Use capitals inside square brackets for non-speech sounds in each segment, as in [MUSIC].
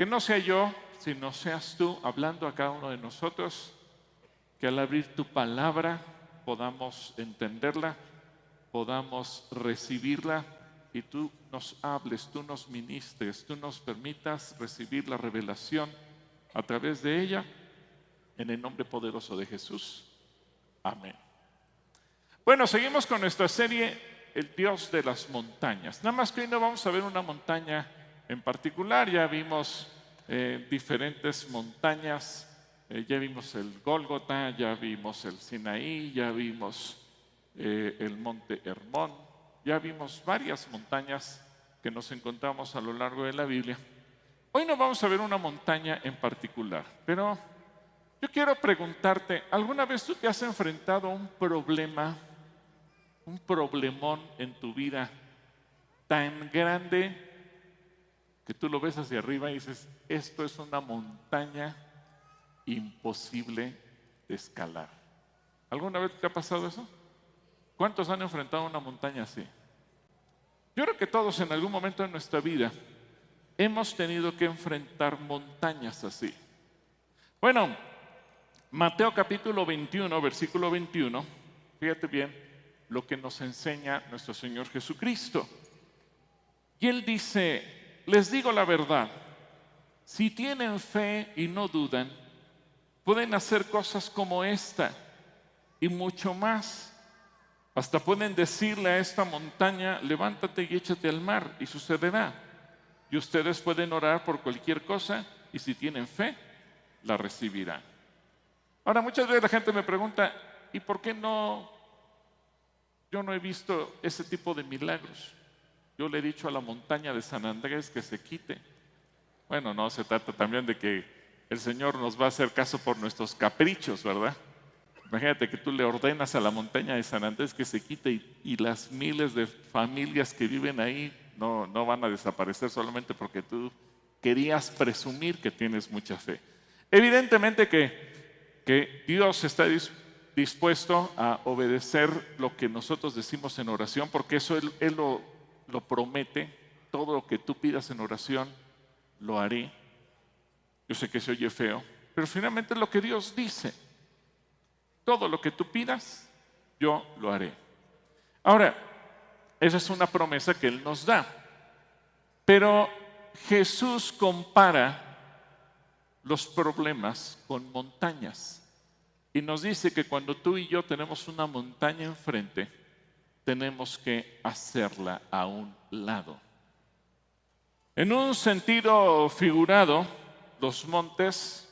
Que no sea yo, sino seas tú hablando a cada uno de nosotros, que al abrir tu palabra podamos entenderla, podamos recibirla y tú nos hables, tú nos ministres, tú nos permitas recibir la revelación a través de ella, en el nombre poderoso de Jesús. Amén. Bueno, seguimos con nuestra serie El Dios de las montañas. Nada más que hoy no vamos a ver una montaña en particular, ya vimos eh, diferentes montañas, eh, ya vimos el Gólgota, ya vimos el Sinaí, ya vimos eh, el monte Hermón, ya vimos varias montañas que nos encontramos a lo largo de la Biblia. Hoy no vamos a ver una montaña en particular, pero yo quiero preguntarte, ¿alguna vez tú te has enfrentado a un problema, un problemón en tu vida tan grande que tú lo ves hacia arriba y dices, esto es una montaña imposible de escalar? ¿Alguna vez te ha pasado eso? ¿Cuántos han enfrentado una montaña así? Yo creo que todos en algún momento de nuestra vida hemos tenido que enfrentar montañas así. Bueno, Mateo capítulo 21, versículo 21, fíjate bien lo que nos enseña nuestro Señor Jesucristo. Y Él dice, les digo la verdad, si tienen fe y no dudan, pueden hacer cosas como esta y mucho más. Hasta pueden decirle a esta montaña, levántate y échate al mar, y sucederá. Y ustedes pueden orar por cualquier cosa, y si tienen fe, la recibirán. Ahora, muchas veces la gente me pregunta, ¿y por qué no? Yo no he visto ese tipo de milagros. Yo le he dicho a la montaña de San Andrés que se quite. Bueno, no, se trata también de que el Señor nos va a hacer caso por nuestros caprichos, ¿verdad? Imagínate que tú le ordenas a la montaña de San Andrés que se quite y, las miles de familias que viven ahí no, no van a desaparecer solamente porque tú querías presumir que tienes mucha fe. Evidentemente que, que Dios está dispuesto a obedecer lo que nosotros decimos en oración, porque eso Él, él lo, lo promete. Todo lo que tú pidas en oración, lo haré. Yo sé que se oye feo, pero finalmente lo que Dios dice. Todo lo que tú pidas, yo lo haré. Ahora, esa es una promesa que Él nos da. Pero Jesús compara los problemas con montañas. Y nos dice que cuando tú y yo tenemos una montaña enfrente, tenemos que hacerla a un lado. En un sentido figurado, los montes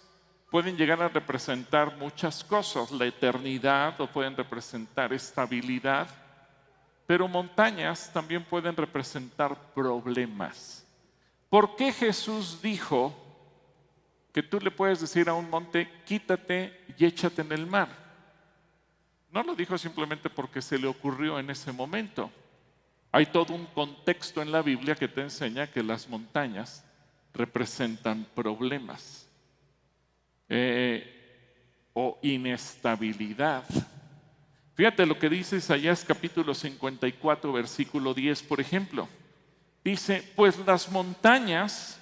pueden llegar a representar muchas cosas, la eternidad o pueden representar estabilidad, pero montañas también pueden representar problemas. ¿Por qué Jesús dijo que tú le puedes decir a un monte, quítate y échate en el mar? No lo dijo simplemente porque se le ocurrió en ese momento. Hay todo un contexto en la Biblia que te enseña que las montañas representan problemas. Eh, o inestabilidad. Fíjate lo que dice Isaías capítulo 54, versículo 10, por ejemplo. Dice, pues las montañas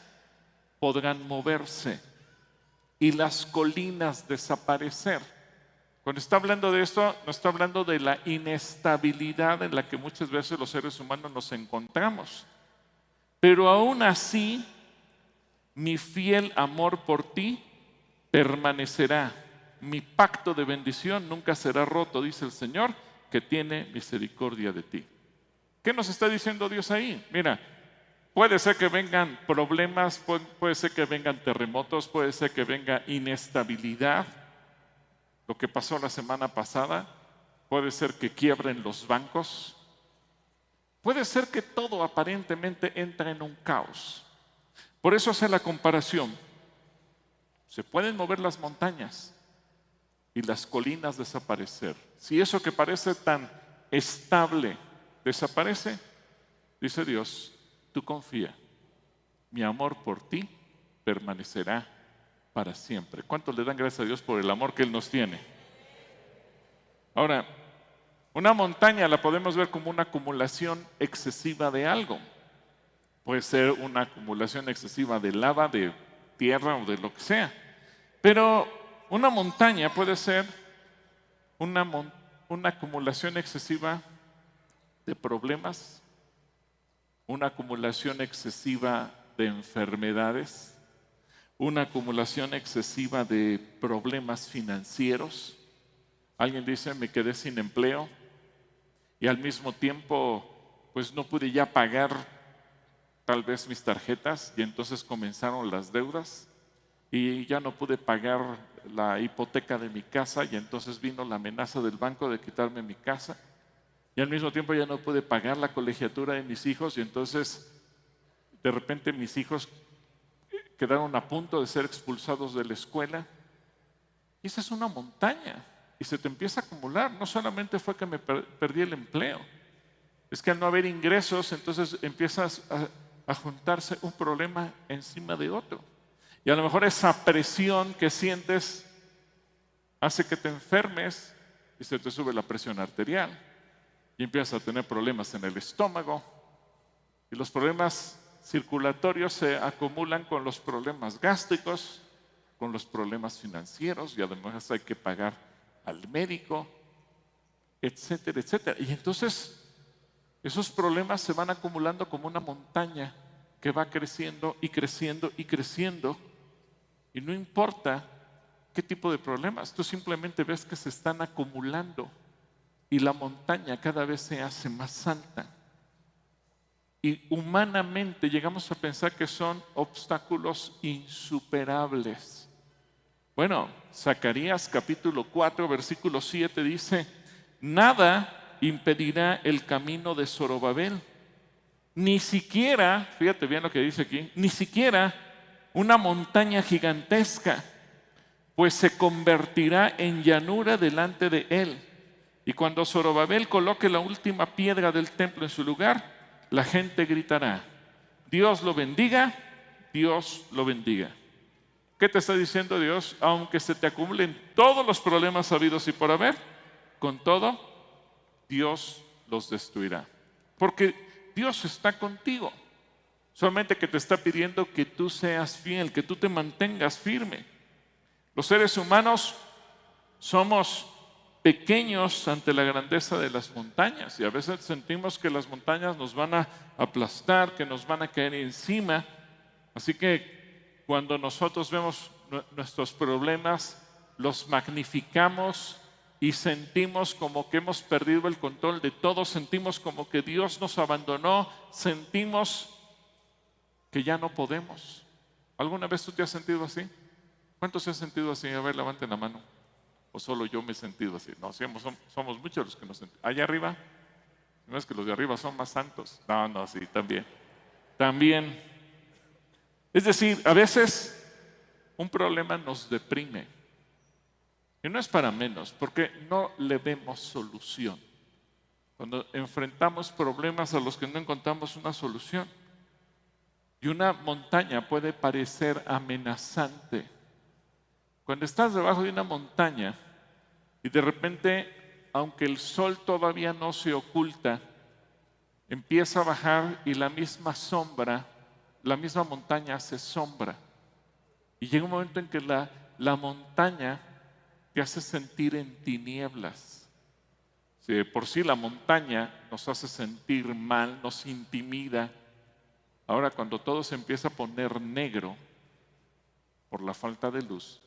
podrán moverse y las colinas desaparecer. Cuando está hablando de esto, no está hablando de la inestabilidad en la que muchas veces los seres humanos nos encontramos. Pero aún así, mi fiel amor por ti permanecerá. Mi pacto de bendición nunca será roto, dice el Señor, que tiene misericordia de ti. ¿Qué nos está diciendo Dios ahí? Mira, puede ser que vengan problemas, puede, ser que vengan terremotos, puede ser que venga inestabilidad, lo que pasó la semana pasada, puede ser que quiebren los bancos, puede ser que todo aparentemente entre en un caos. Por eso hace la comparación. Se pueden mover las montañas y las colinas desaparecer. Si eso que parece tan estable desaparece, dice Dios, tú confía, mi amor por ti permanecerá para siempre. ¿Cuántos le dan gracias a Dios por el amor que Él nos tiene? Ahora, una montaña la podemos ver como una acumulación excesiva de algo. Puede ser una acumulación excesiva de lava, de tierra o de lo que sea. Pero una montaña puede ser una, una acumulación excesiva de problemas, una acumulación excesiva de enfermedades, una acumulación excesiva de problemas financieros. Alguien dice, me quedé sin empleo y al mismo tiempo, pues no pude ya pagar tal vez mis tarjetas y entonces comenzaron las deudas y ya no pude pagar la hipoteca de mi casa y entonces vino la amenaza del banco de quitarme mi casa y al mismo tiempo ya no pude pagar la colegiatura de mis hijos y entonces de repente mis hijos quedaron a punto de ser expulsados de la escuela. Y esa es una montaña y se te empieza a acumular. No solamente fue que me perdí el empleo, es que al no haber ingresos entonces empiezas a, a juntarse un problema encima de otro. Y a lo mejor esa presión que sientes hace que te enfermes y se te sube la presión arterial y empiezas a tener problemas en el estómago. Y los problemas circulatorios se acumulan con los problemas gástricos, con los problemas financieros y además hay que pagar al médico, etcétera, etcétera. Y entonces esos problemas se van acumulando como una montaña que va creciendo y creciendo y creciendo. Y no importa qué tipo de problemas, tú simplemente ves que se están acumulando y la montaña cada vez se hace más alta. Y humanamente llegamos a pensar que son obstáculos insuperables. Bueno, Zacarías capítulo 4, versículo 7 dice, nada impedirá el camino de Zorobabel, ni siquiera, fíjate bien lo que dice aquí, ni siquiera una montaña gigantesca, pues se convertirá en llanura delante de él y cuando Zorobabel coloque la última piedra del templo en su lugar, la gente gritará, Dios lo bendiga, Dios lo bendiga. ¿Qué te está diciendo Dios? Aunque se te acumulen todos los problemas habidos y por haber, con todo, Dios los destruirá. Porque Dios está contigo. Solamente que te está pidiendo que tú seas fiel, que tú te mantengas firme. Los seres humanos somos pequeños ante la grandeza de las montañas y a veces sentimos que las montañas nos van a aplastar, que nos van a caer encima. Así que cuando nosotros vemos nuestros problemas, los magnificamos y sentimos como que hemos perdido el control de todo, sentimos como que Dios nos abandonó, sentimos que ya no podemos. ¿Alguna vez tú te has sentido así? ¿Cuántos se han sentido así? A ver, levanten la mano o solo yo me he sentido así. No, somos, somos muchos los que nos sentimos. Allá arriba, no es que los de arriba son más santos. No, no, sí, también. También. Es decir, a veces un problema nos deprime. Y no es para menos, porque no le vemos solución. Cuando enfrentamos problemas a los que no encontramos una solución. Y una montaña puede parecer amenazante. Cuando estás debajo de una montaña, y de repente, aunque el sol todavía no se oculta, empieza a bajar y la misma sombra, la misma montaña se sombra. Y llega un momento en que la, la montaña te hace sentir en tinieblas. Si por sí la montaña nos hace sentir mal, nos intimida, ahora cuando todo se empieza a poner negro por la falta de luz,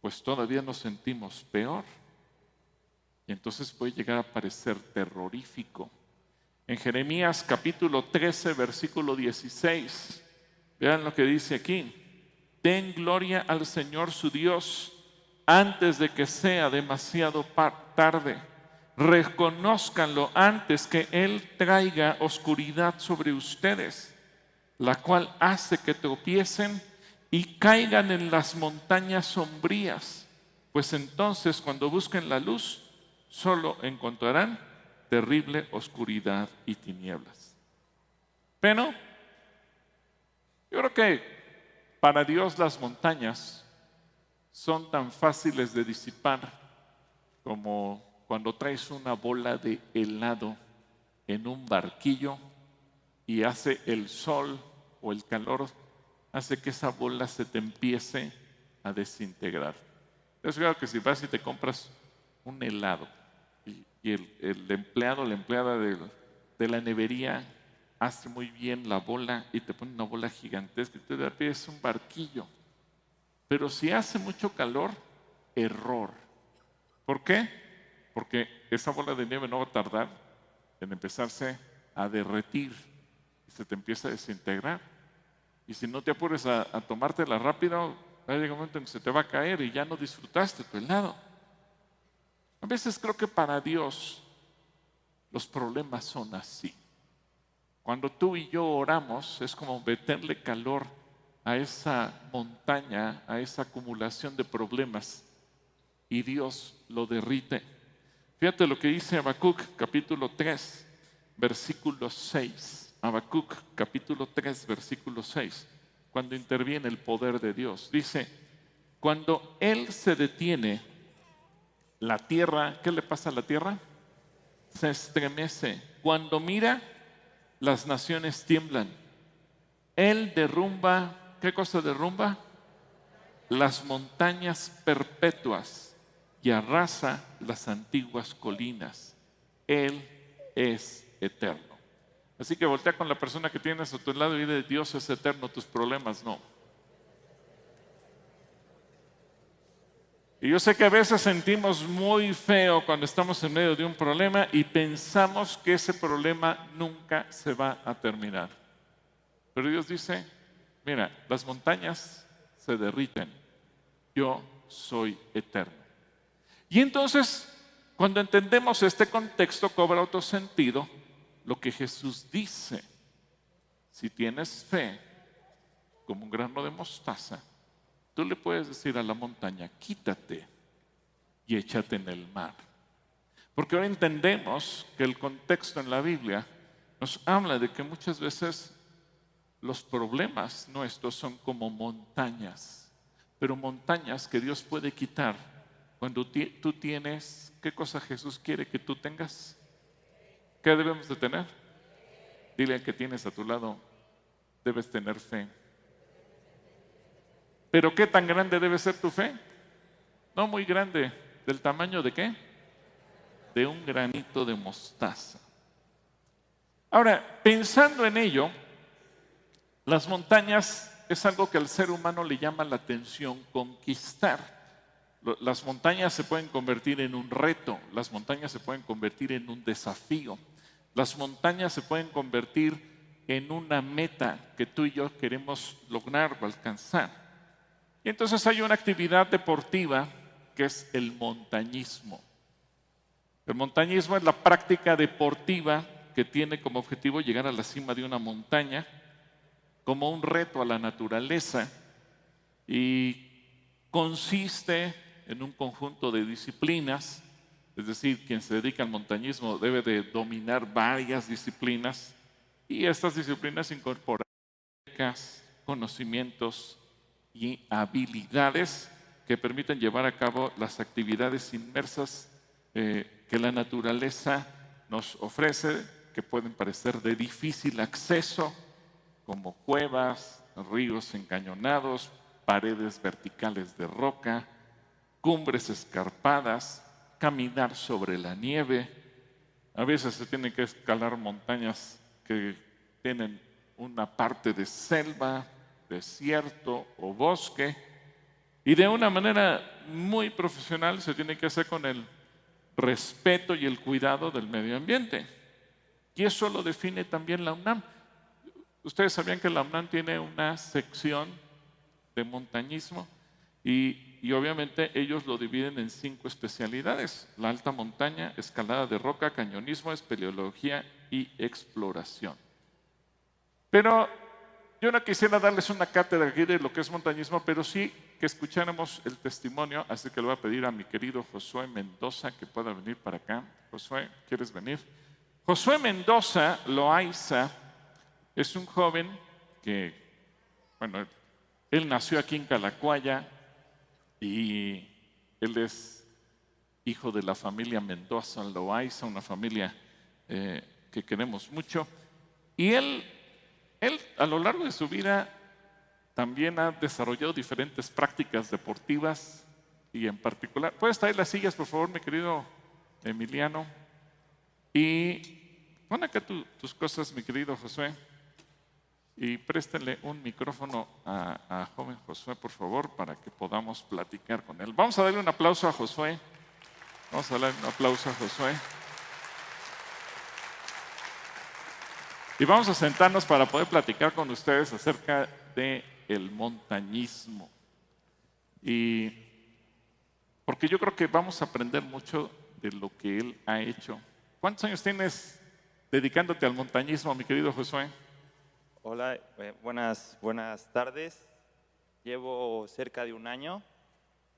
pues todavía nos sentimos peor. Y entonces puede llegar a parecer terrorífico. En Jeremías capítulo 13, versículo 16, vean lo que dice aquí. Den gloria al Señor su Dios antes de que sea demasiado tarde. Reconózcanlo antes que Él traiga oscuridad sobre ustedes, la cual hace que tropiecen y caigan en las montañas sombrías. Pues entonces cuando busquen la luz, solo encontrarán terrible oscuridad y tinieblas. Pero yo creo que para Dios las montañas son tan fáciles de disipar como cuando traes una bola de helado en un barquillo y hace el sol o el calor hace que esa bola se te empiece a desintegrar. Es claro que si vas y te compras un helado y, el, empleado, la empleada de, la nevería hace muy bien la bola y te pone una bola gigantesca y te pides un barquillo. Pero si hace mucho calor, error. ¿Por qué? Porque esa bola de nieve no va a tardar en empezarse a derretir y se te empieza a desintegrar. Y si no te apures a, tomártela rápido, va a llegar un momento en que se te va a caer y ya no disfrutaste tu helado. A veces creo que para Dios los problemas son así. Cuando tú y yo oramos es como meterle calor a esa montaña, a esa acumulación de problemas y Dios lo derrite. Fíjate lo que dice Habacuc capítulo 3, versículo 6. Habacuc capítulo 3, versículo 6, cuando interviene el poder de Dios. Dice, cuando Él se detiene, la tierra, ¿qué le pasa a la tierra? Se estremece. Cuando mira, las naciones tiemblan. Él derrumba, ¿qué cosa derrumba? Las montañas perpetuas y arrasa las antiguas colinas. Él es eterno. Así que voltea con la persona que tienes a tu lado y dile, Dios es eterno, tus problemas no. Y yo sé que a veces sentimos muy feo cuando estamos en medio de un problema y pensamos que ese problema nunca se va a terminar. Pero Dios dice, mira, las montañas se derriten, yo soy eterno. Y entonces, cuando entendemos este contexto, cobra otro sentido lo que Jesús dice. Si tienes fe, como un grano de mostaza, tú le puedes decir a la montaña, quítate y échate en el mar. Porque ahora entendemos que el contexto en la Biblia nos habla de que muchas veces los problemas nuestros son como montañas, pero montañas que Dios puede quitar cuando tú tienes, ¿qué cosa Jesús quiere que tú tengas? ¿Qué debemos de tener? Dile al que tienes a tu lado, debes tener fe. Pero ¿qué tan grande debe ser tu fe? No muy grande. ¿Del tamaño de qué? De un granito de mostaza. Ahora, pensando en ello, las montañas es algo que al ser humano le llama la atención conquistar. Las montañas se pueden convertir en un reto, las montañas se pueden convertir en un desafío. Las montañas se pueden convertir en una meta que tú y yo queremos lograr o alcanzar. Y entonces hay una actividad deportiva que es el montañismo. El montañismo es la práctica deportiva que tiene como objetivo llegar a la cima de una montaña como un reto a la naturaleza y consiste en un conjunto de disciplinas es decir, quien se dedica al montañismo debe de dominar varias disciplinas y estas disciplinas incorporan conocimientos y habilidades que permiten llevar a cabo las actividades inmersas eh, que la naturaleza nos ofrece, que pueden parecer de difícil acceso, como cuevas, ríos encañonados, paredes verticales de roca, cumbres escarpadas, caminar sobre la nieve. A veces se tiene que escalar montañas que tienen una parte de selva, desierto o bosque. Y de una manera muy profesional se tiene que hacer con el respeto y el cuidado del medio ambiente. Y eso lo define también la UNAM. Ustedes sabían que la UNAM tiene una sección de montañismo y y obviamente ellos lo dividen en cinco especialidades, la alta montaña, escalada de roca, cañonismo, espeleología y exploración. Pero yo no quisiera darles una cátedra aquí de lo que es montañismo, pero sí que escucháramos el testimonio, así que le voy a pedir a mi querido Josué Mendoza que pueda venir para acá. Josué, ¿quieres venir? Josué Mendoza Loaiza es un joven que, bueno, él nació aquí en Calacuaya, y él es hijo de la familia Mendoza Loaiza, una familia eh, que queremos mucho. Y él, él a lo largo de su vida también ha desarrollado diferentes prácticas deportivas y en particular, ¿puedes traer las sillas, por favor, mi querido Emiliano? Y pon acá tus cosas, mi querido Josué. Y préstenle un micrófono a, a, joven Josué, por favor, para que podamos platicar con él. Vamos a darle un aplauso a Josué. Vamos a darle un aplauso a Josué. Y vamos a sentarnos para poder platicar con ustedes acerca de el montañismo. Y porque yo creo que vamos a aprender mucho de lo que él ha hecho. ¿Cuántos años tienes dedicándote al montañismo, mi querido Josué? Hola, eh, buenas, buenas tardes. Llevo cerca de un año.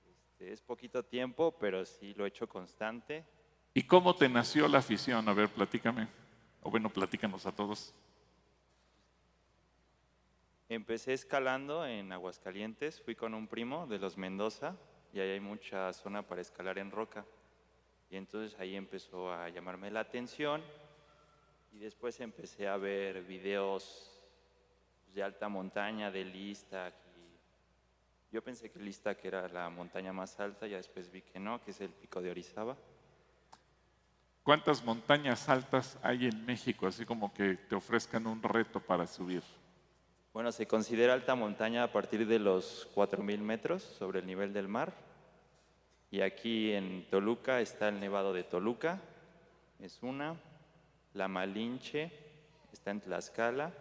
Este, es poquito tiempo, pero sí lo he hecho constante. ¿Y cómo te nació la afición? A ver, platícame. O bueno, platícanos a todos. Empecé escalando en Aguascalientes. Fui con un primo de los Mendoza y ahí hay mucha zona para escalar en roca. Y entonces ahí empezó a llamarme la atención y después empecé a ver videos de alta montaña, de Lista. Yo pensé que Lista que era la montaña más alta, ya después vi que no, que es el pico de Orizaba. ¿Cuántas montañas altas hay en México, así como que te ofrezcan un reto para subir? Bueno, se considera alta montaña a partir de los 4.000 metros sobre el nivel del mar. Y aquí en Toluca está el Nevado de Toluca, es una. La Malinche está en Tlaxcala.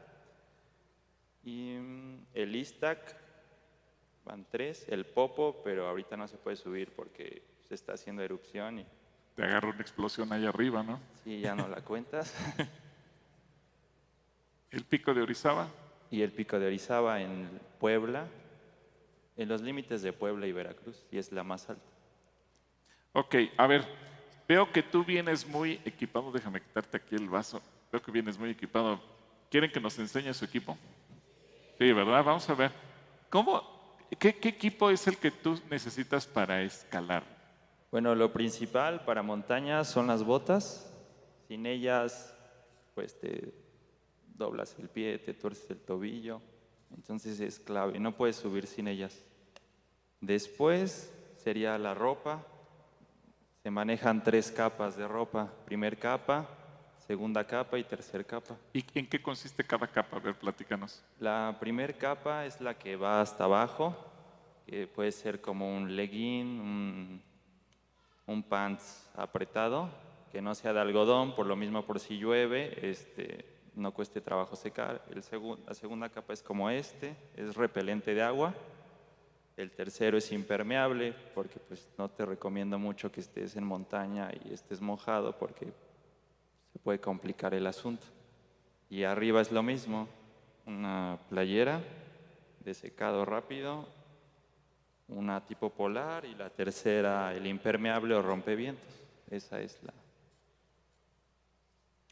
Y mm, el Istac, van tres. El Popo, pero ahorita no se puede subir porque se está haciendo erupción. Y... Te agarra una explosión ahí arriba, ¿no? Sí, ya no la cuentas. [LAUGHS] ¿El pico de Orizaba? y el Pico de Orizaba en Puebla, en los límites de Puebla y Veracruz, y es la más alta. Ok, a ver, veo que tú vienes muy equipado, déjame quitarte aquí el vaso, veo que vienes muy equipado. ¿Quieren que nos enseñe su equipo? Sí, ¿verdad? Vamos a ver. ¿Cómo, qué, qué equipo es el que tú necesitas para escalar? Bueno, lo principal para montañas son las botas. Sin ellas, pues te doblas el pie, te tuerces el tobillo, entonces es clave, no puedes subir sin ellas. Después sería la ropa, se manejan tres capas de ropa, primer capa, segunda capa y tercer capa. ¿Y en qué consiste cada capa? A ver, platícanos. La primer capa es la que va hasta abajo, que puede ser como un legging, un, un pants apretado, que no sea de algodón, por lo mismo por si llueve, este, no cueste trabajo secar. El la segunda capa es como este, es repelente de agua. El tercero es impermeable, porque pues no te recomiendo mucho que estés en montaña y estés mojado, porque se puede complicar el asunto. Y arriba es lo mismo, una playera de secado rápido, una tipo polar y la tercera el impermeable o rompevientos. Esa es la,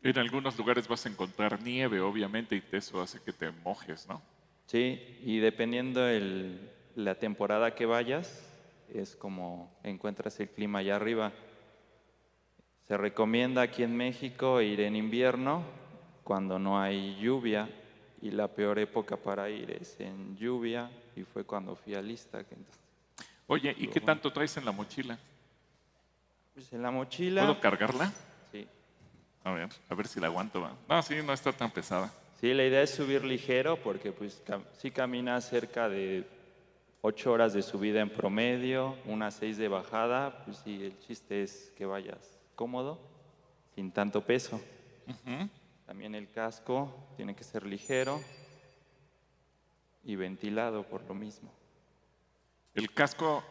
en algunos lugares vas a encontrar nieve, obviamente, y eso hace que te mojes, ¿no? Sí, y dependiendo el, la temporada que vayas, es como encuentras el clima allá arriba. Se recomienda aquí en México ir en invierno cuando no hay lluvia y la peor época para ir es en lluvia y fue cuando fui a Lista. Oye, ¿y qué tanto traes en la mochila? Pues en la mochila... ¿Puedo cargarla? A ver, a ver si la aguanto. No, sí, no está tan pesada. Sí, la idea es subir ligero porque pues sí camina cerca de ocho horas de subida en promedio, unas seis de bajada, pues sí, el chiste es que vayas cómodo, sin tanto peso. También el casco tiene que ser ligero y ventilado por lo mismo. El casco,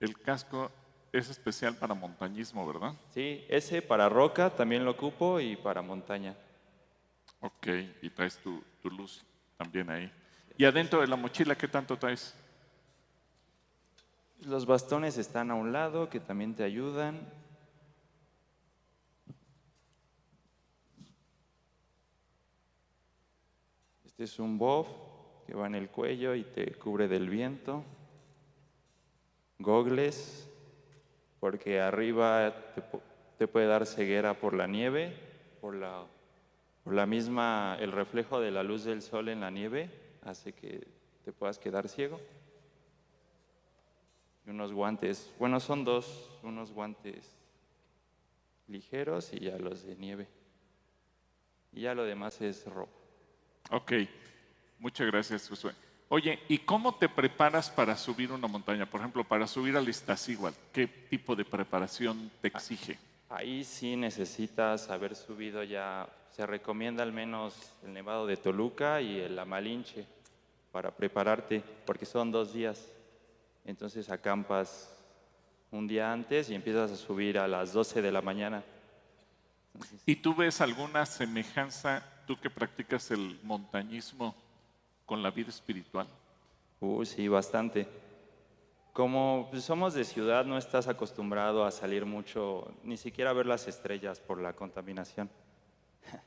el casco es especial para montañismo, ¿verdad? Sí, ese para roca también lo ocupo y para montaña. Ok, y traes tu, luz también ahí. ¿Y adentro de la mochila qué tanto traes? Los bastones están a un lado que también te ayudan. Este es un bof que va en el cuello y te cubre del viento. Gogles porque arriba te, puede dar ceguera por la nieve, por la, por la misma, el reflejo de la luz del sol en la nieve, hace que te puedas quedar ciego. Y unos guantes, bueno, son dos, unos guantes ligeros y ya los de nieve. Y ya lo demás es ropa. Ok, muchas gracias, Josué. Oye, ¿y cómo te preparas para subir una montaña? Por ejemplo, para subir al Iztaccíhuatl, ¿qué tipo de preparación te exige? Ahí sí necesitas haber subido ya, se recomienda al menos el Nevado de Toluca y el Amalinche para prepararte, porque son dos días. Entonces acampas un día antes y empiezas a subir a las 12 de la mañana. ¿Y tú ves alguna semejanza, tú que practicas el montañismo, con la vida espiritual? Uy, sí, bastante. Como pues, somos de ciudad, no estás acostumbrado a salir mucho, ni siquiera a ver las estrellas por la contaminación. [LAUGHS]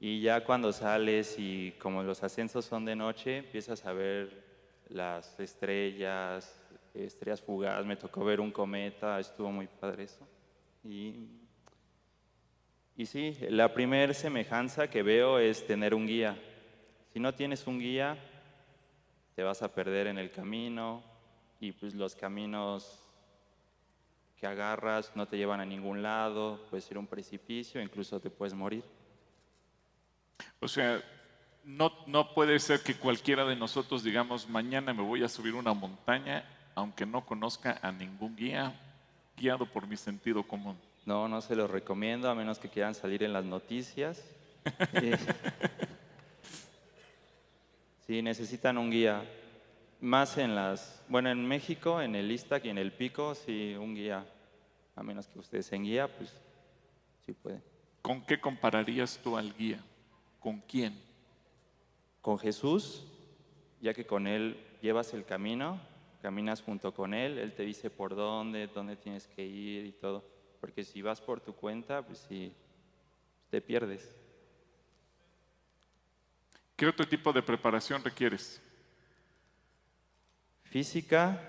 Y ya cuando sales y como los ascensos son de noche, empiezas a ver las estrellas, estrellas fugaces, me tocó ver un cometa, estuvo muy padre eso. Y, y sí, la primera semejanza que veo es tener un guía. Si no tienes un guía, te vas a perder en el camino y pues los caminos que agarras no te llevan a ningún lado, puedes ir a un precipicio, incluso te puedes morir. O sea, no, no puede ser que cualquiera de nosotros digamos, mañana me voy a subir una montaña, aunque no conozca a ningún guía, guiado por mi sentido común. No, no se los recomiendo, a menos que quieran salir en las noticias. [LAUGHS] Sí, necesitan un guía. Más en las, bueno, en México, en el Istac y en el Pico, sí, un guía. A menos que ustedes en guía, pues sí pueden. ¿Con qué compararías tú al guía? ¿Con quién? Con Jesús, ya que con Él llevas el camino, caminas junto con Él, Él te dice por dónde, dónde tienes que ir y todo. Porque si vas por tu cuenta, pues sí, te pierdes. ¿Qué otro tipo de preparación requieres? Física,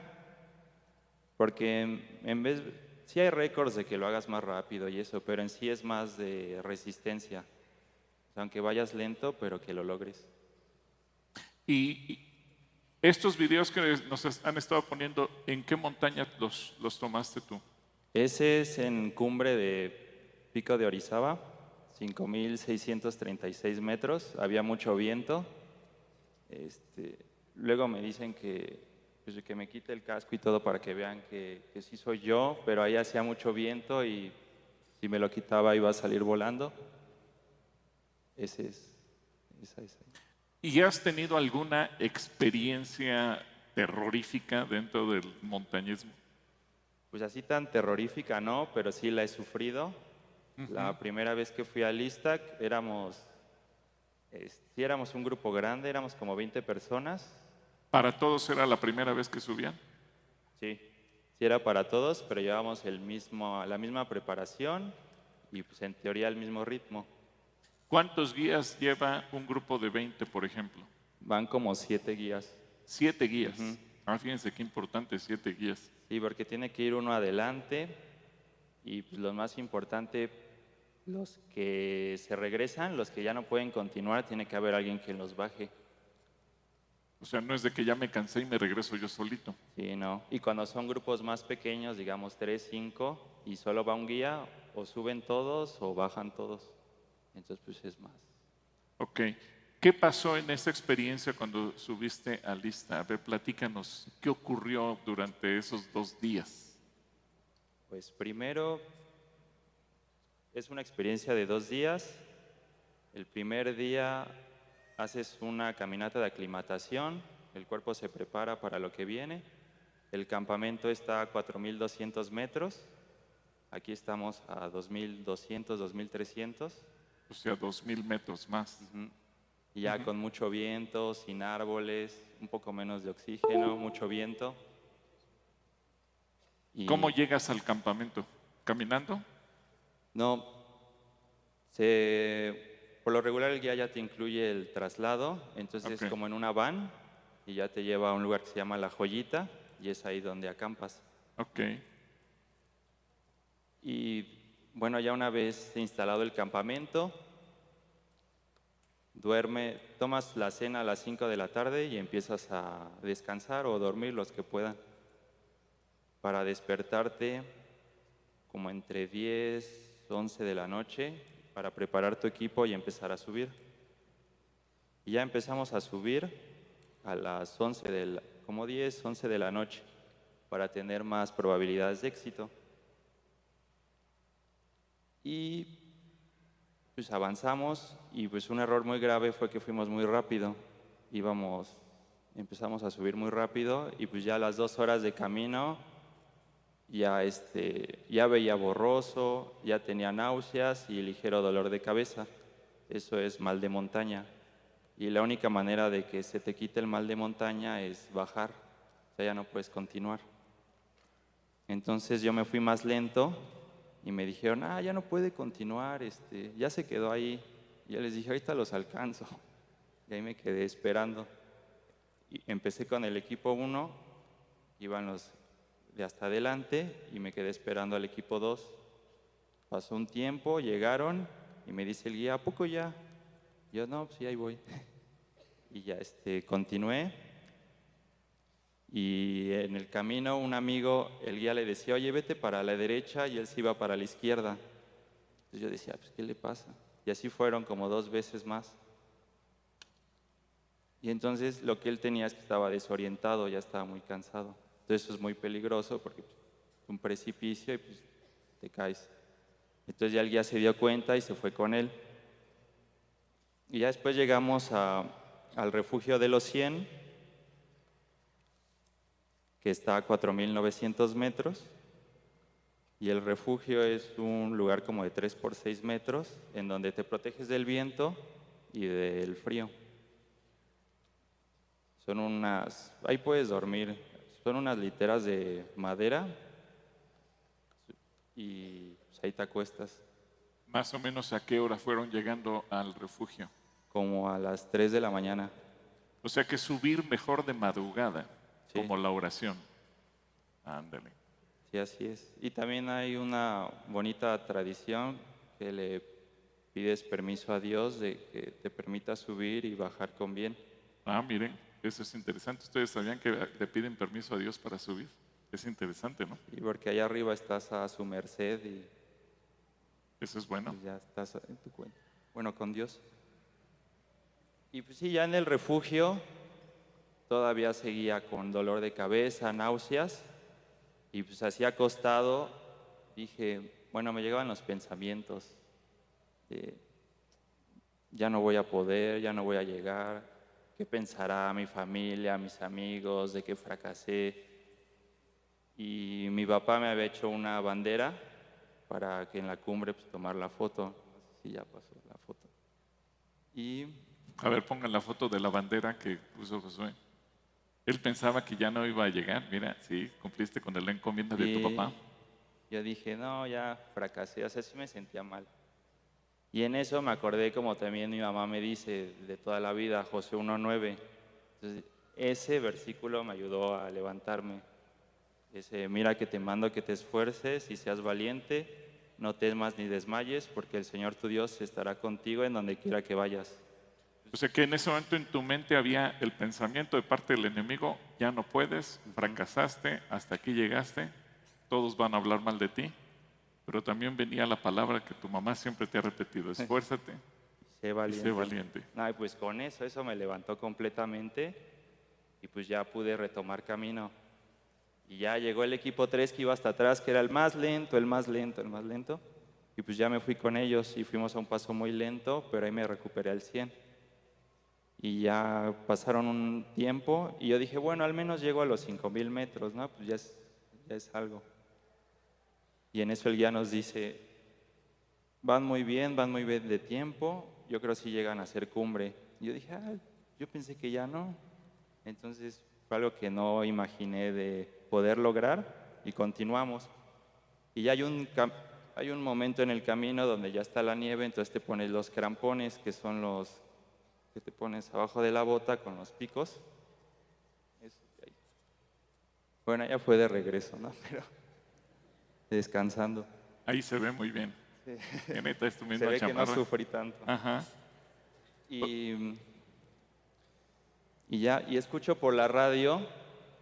porque en, vez, sí hay récords de que lo hagas más rápido y eso, pero en sí es más de resistencia. Aunque vayas lento, pero que lo logres. Y, estos videos que nos han estado poniendo, ¿en qué montaña los, los tomaste tú? Ese es en cumbre de Pico de Orizaba, 5.636 metros, había mucho viento. Este, luego me dicen que, pues, que me quite el casco y todo para que vean que, que sí soy yo, pero ahí hacía mucho viento y si me lo quitaba iba a salir volando. Ese es, es. ¿Y has tenido alguna experiencia terrorífica dentro del montañismo? Pues así tan terrorífica no, pero sí la he sufrido. La primera vez que fui al Istac éramos, es- sí éramos un grupo grande, éramos como 20 personas. ¿Para todos era la primera vez que subían? Sí, sí era para todos, pero llevábamos el mismo, la misma preparación y pues en teoría el mismo ritmo. ¿Cuántos guías lleva un grupo de 20, por ejemplo? Van como siete guías. Siete guías. Ah, fíjense qué importante, siete guías. Sí, porque tiene que ir uno adelante y pues, lo más importante, los que se regresan, los que ya no pueden continuar, tiene que haber alguien que los baje. O sea, no es de que ya me cansé y me regreso yo solito. Sí, no. Y cuando son grupos más pequeños, digamos tres, cinco, y solo va un guía, o suben todos o bajan todos. Entonces, pues es más. Ok. ¿Qué pasó en esa experiencia cuando subiste a lista? A ver, platícanos, ¿qué ocurrió durante esos dos días? Pues primero, es una experiencia de dos días. El primer día haces una caminata de aclimatación, el cuerpo se prepara para lo que viene. El campamento está a 4.200 metros. Aquí estamos a 2.200, 2.300. O sea, dos mil metros más. Ujú. Y ya con mucho viento, sin árboles, un poco menos de oxígeno, mucho viento. Y- ¿Cómo llegas al campamento? ¿Caminando? No, se, por lo regular el guía ya te incluye el traslado, entonces es como en una van y ya te lleva a un lugar que se llama La Joyita y es ahí donde acampas. Ok. Y bueno, ya una vez instalado el campamento, duerme, tomas la cena a las 5 de la tarde y empiezas a descansar o dormir los que puedan. Para despertarte como entre 10, 11 de la noche, para preparar tu equipo y empezar a subir. Y ya empezamos a subir a las 11 de como 10, 11 de la noche, para tener más probabilidades de éxito. Y pues avanzamos y pues un error muy grave fue que fuimos muy rápido. Íbamos, empezamos a subir muy rápido y pues ya a las dos horas de camino ya, este, ya veía borroso, ya tenía náuseas y ligero dolor de cabeza. Eso es mal de montaña. Y la única manera de que se te quite el mal de montaña es bajar. O sea, ya no puedes continuar. Entonces yo me fui más lento y me dijeron, ah, ya no puede continuar, este, ya se quedó ahí. Y yo les dije, ahorita los alcanzo. Y ahí me quedé esperando. Y empecé con el equipo 1, iban los de hasta adelante y me quedé esperando al equipo 2. Pasó un tiempo, llegaron y me dice el guía, ¿a poco ya? Yo, no, pues sí, ahí voy. [LAUGHS] Y ya este, continué. Y en el camino un amigo, el guía le decía, oye, vete para la derecha y él se iba para la izquierda. Entonces yo decía, pues, ¿qué le pasa? Y así fueron como dos veces más. Y entonces lo que él tenía es que estaba desorientado, ya estaba muy cansado. Entonces eso es muy peligroso porque es pues, un precipicio y pues te caes. Entonces ya el guía se dio cuenta y se fue con él. Y ya después llegamos al refugio de los 100, que está a 4.900 metros. Y el refugio es un lugar como de 3 por 6 metros, en donde te proteges del viento y del frío. Son unas, ahí puedes dormir, son unas literas de madera y pues, ahí te acuestas. Más o menos a qué hora fueron llegando al refugio como a las 3 de la mañana. O sea que subir mejor de madrugada, como la oración. Ándale. Sí, así es. Y también hay una bonita tradición que le pides permiso a Dios de que te permita subir y bajar con bien. Ah, miren, eso es interesante. ¿Ustedes sabían que le piden permiso a Dios para subir? Es interesante, ¿no? Y porque allá arriba estás a su merced y... Eso es bueno. ya estás en tu cuenta. Bueno, con Dios. Y pues sí, ya en el refugio todavía seguía con dolor de cabeza, náuseas, y pues así acostado dije, bueno, me llegaban los pensamientos ya no voy a poder, ya no voy a llegar, qué pensará mi familia, mis amigos, de que fracasé. Y mi papá me había hecho una bandera para que en la cumbre pues, tomar la foto, si ya pasó la foto. Y a ver, pongan la foto de la bandera que puso Josué. Él pensaba que ya no iba a llegar. Mira, sí, cumpliste con la encomienda de tu papá. Yo dije, no, ya fracasé. O sea, sí me sentía mal. Y en eso me acordé, como también mi mamá me dice de toda la vida, José 1.9. Entonces, ese versículo me ayudó a levantarme. Ese, mira que te mando que te esfuerces y seas valiente, no temas ni desmayes, porque el Señor tu Dios estará contigo en donde quiera que vayas. O sea que en ese momento en tu mente había el pensamiento de parte del enemigo, ya no puedes, fracasaste, hasta aquí llegaste, todos van a hablar mal de ti, pero también venía la palabra que tu mamá siempre te ha repetido, [LAUGHS] esfuérzate. Sé valiente. sé valiente. No, pues con eso, eso me levantó completamente y pues ya pude retomar camino. Y ya llegó el equipo 3 que iba hasta atrás, que era el más lento, el más lento, el más lento. Y pues ya me fui con ellos y fuimos a un paso muy lento, pero ahí me recuperé al 100. Y ya pasaron un tiempo y yo dije, bueno, al menos llego a los 5.000 metros, ¿no? Pues ya es, ya es algo. Y en eso el guía nos dice, van muy bien, van muy bien de tiempo, yo creo si llegan a ser cumbre. Y yo dije, ah, yo pensé que ya no. Entonces fue algo que no imaginé de poder lograr y continuamos. Y ya hay un, hay un momento en el camino donde ya está la nieve, entonces te pones los crampones, que son los que te pones abajo de la bota con los picos. Bueno, ya fue de regreso, ¿no? [LAUGHS] Pero descansando. Ahí se ve muy bien. se ve que no sufrí tanto. Ajá. Y, y ya, y escucho por la radio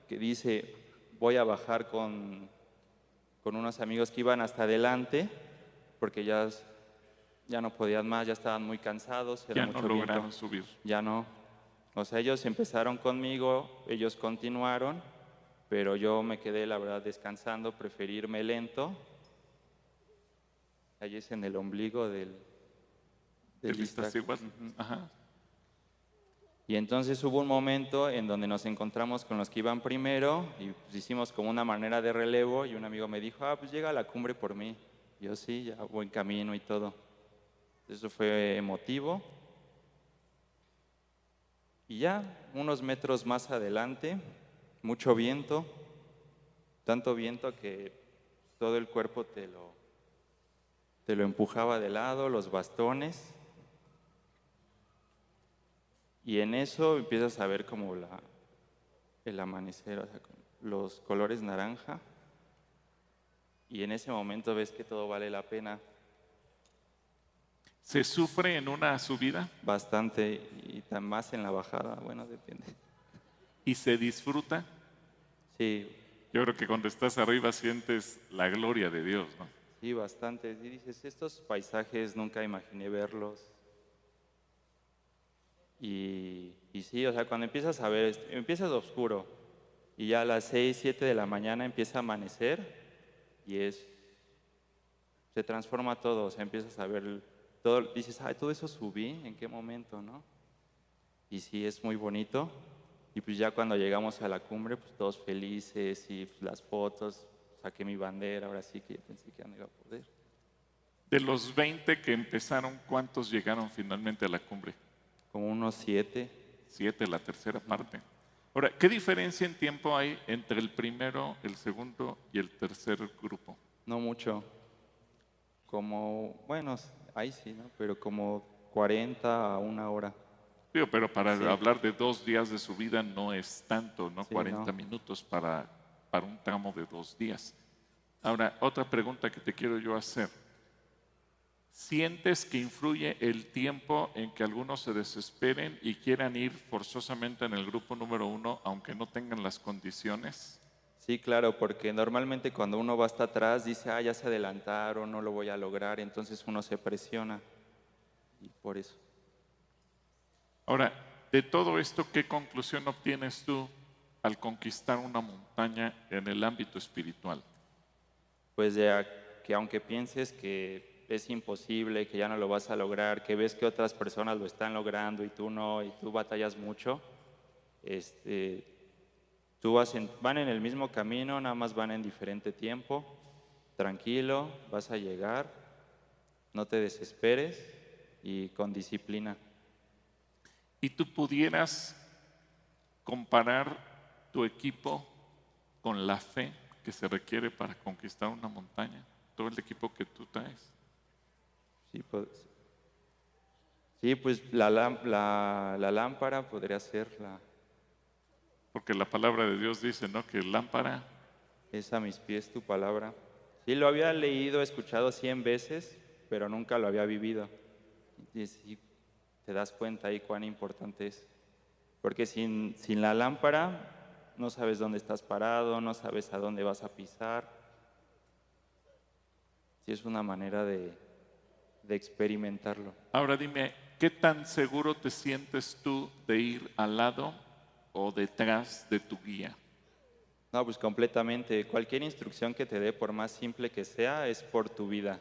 que dice, voy a bajar con, con unos amigos que iban hasta adelante, porque ya, ya no podían más, ya estaban muy cansados. era Ya no mucho viento. lograron subir. Ya no. O sea, ellos empezaron conmigo, ellos continuaron, pero yo me quedé, la verdad, descansando, preferí irme lento. Allí es en el ombligo del... ¿Del? Ujú. Ajá. Y entonces hubo un momento en donde nos encontramos con los que iban primero y pues, hicimos como una manera de relevo y un amigo me dijo, ah, pues llega a la cumbre por mí. Yo sí, ya buen camino y todo. Eso fue emotivo. Y ya, unos metros más adelante, mucho viento, tanto viento que todo el cuerpo te lo, te lo empujaba de lado, los bastones. Y en eso empiezas a ver como la, el amanecer, los colores naranja. Y en ese momento ves que todo vale la pena ¿Se sufre en una subida bastante y tan más en la bajada. Bueno, depende. y se disfruta? Sí, Yo creo que cuando estás arriba sientes la gloria de Dios, ¿no? sí, bastante. Y dices, estos paisajes nunca imaginé verlos. Y, y sí, o sea, cuando empiezas a ver, empiezas oscuro y ya a las 6, 7 de la mañana empieza a amanecer y es, se transforma todo, o sea, empiezas a ver todo, dices, ay, todo eso subí, ¿en qué momento, no? Y sí, es muy bonito. Y pues ya cuando llegamos a la cumbre, pues todos felices y pues, las fotos, saqué mi bandera, ahora sí que yo pensé que ya no iba a poder. De los 20 que empezaron, ¿cuántos llegaron finalmente a la cumbre? Como unos siete, Siete, la tercera parte. Ahora, ¿qué diferencia en tiempo hay entre el primero, el segundo y el tercer grupo? no mucho. Como, bueno, ahí sí, ¿no? Pero como 40 a una hora. Digo, pero para Sí. hablar de dos días de subida no es tanto, ¿no? Sí, 40 no. minutos para, para un tramo de dos días. Ahora, otra pregunta que te quiero yo hacer. ¿Sientes que influye el tiempo en que algunos se desesperen y quieran ir forzosamente en el grupo número uno, aunque no tengan las condiciones? Sí, claro, porque normalmente cuando uno va hasta atrás dice, ah, ya se adelantaron, no lo voy a lograr, entonces uno se presiona. Y por eso. Ahora, de todo esto, ¿qué conclusión obtienes tú al conquistar una montaña en el ámbito espiritual? Pues de que aunque pienses que es imposible, que ya no lo vas a lograr, que ves que otras personas lo están logrando y tú no, y tú batallas mucho, este, tú vas en- van en el mismo camino, nada más van en diferente tiempo, tranquilo, vas a llegar, no te desesperes y con disciplina. y tú pudieras comparar tu equipo con la fe que se requiere para conquistar una montaña, todo el equipo que tú traes. Sí, pues, sí, pues la, la lámpara podría ser la, Porque la palabra de Dios dice, ¿no? Que lámpara, Es a mis pies tu palabra. Sí, lo había leído, escuchado cien veces, pero nunca lo había vivido. Y sí, te das cuenta ahí cuán importante es. Porque sin, sin la lámpara no sabes dónde estás parado, no sabes a dónde vas a pisar. Sí, es una manera de, de experimentarlo. Ahora dime, ¿qué tan seguro te sientes tú de ir al lado o detrás de tu guía? No, pues completamente. Cualquier instrucción que te dé, por más simple que sea, es por tu vida.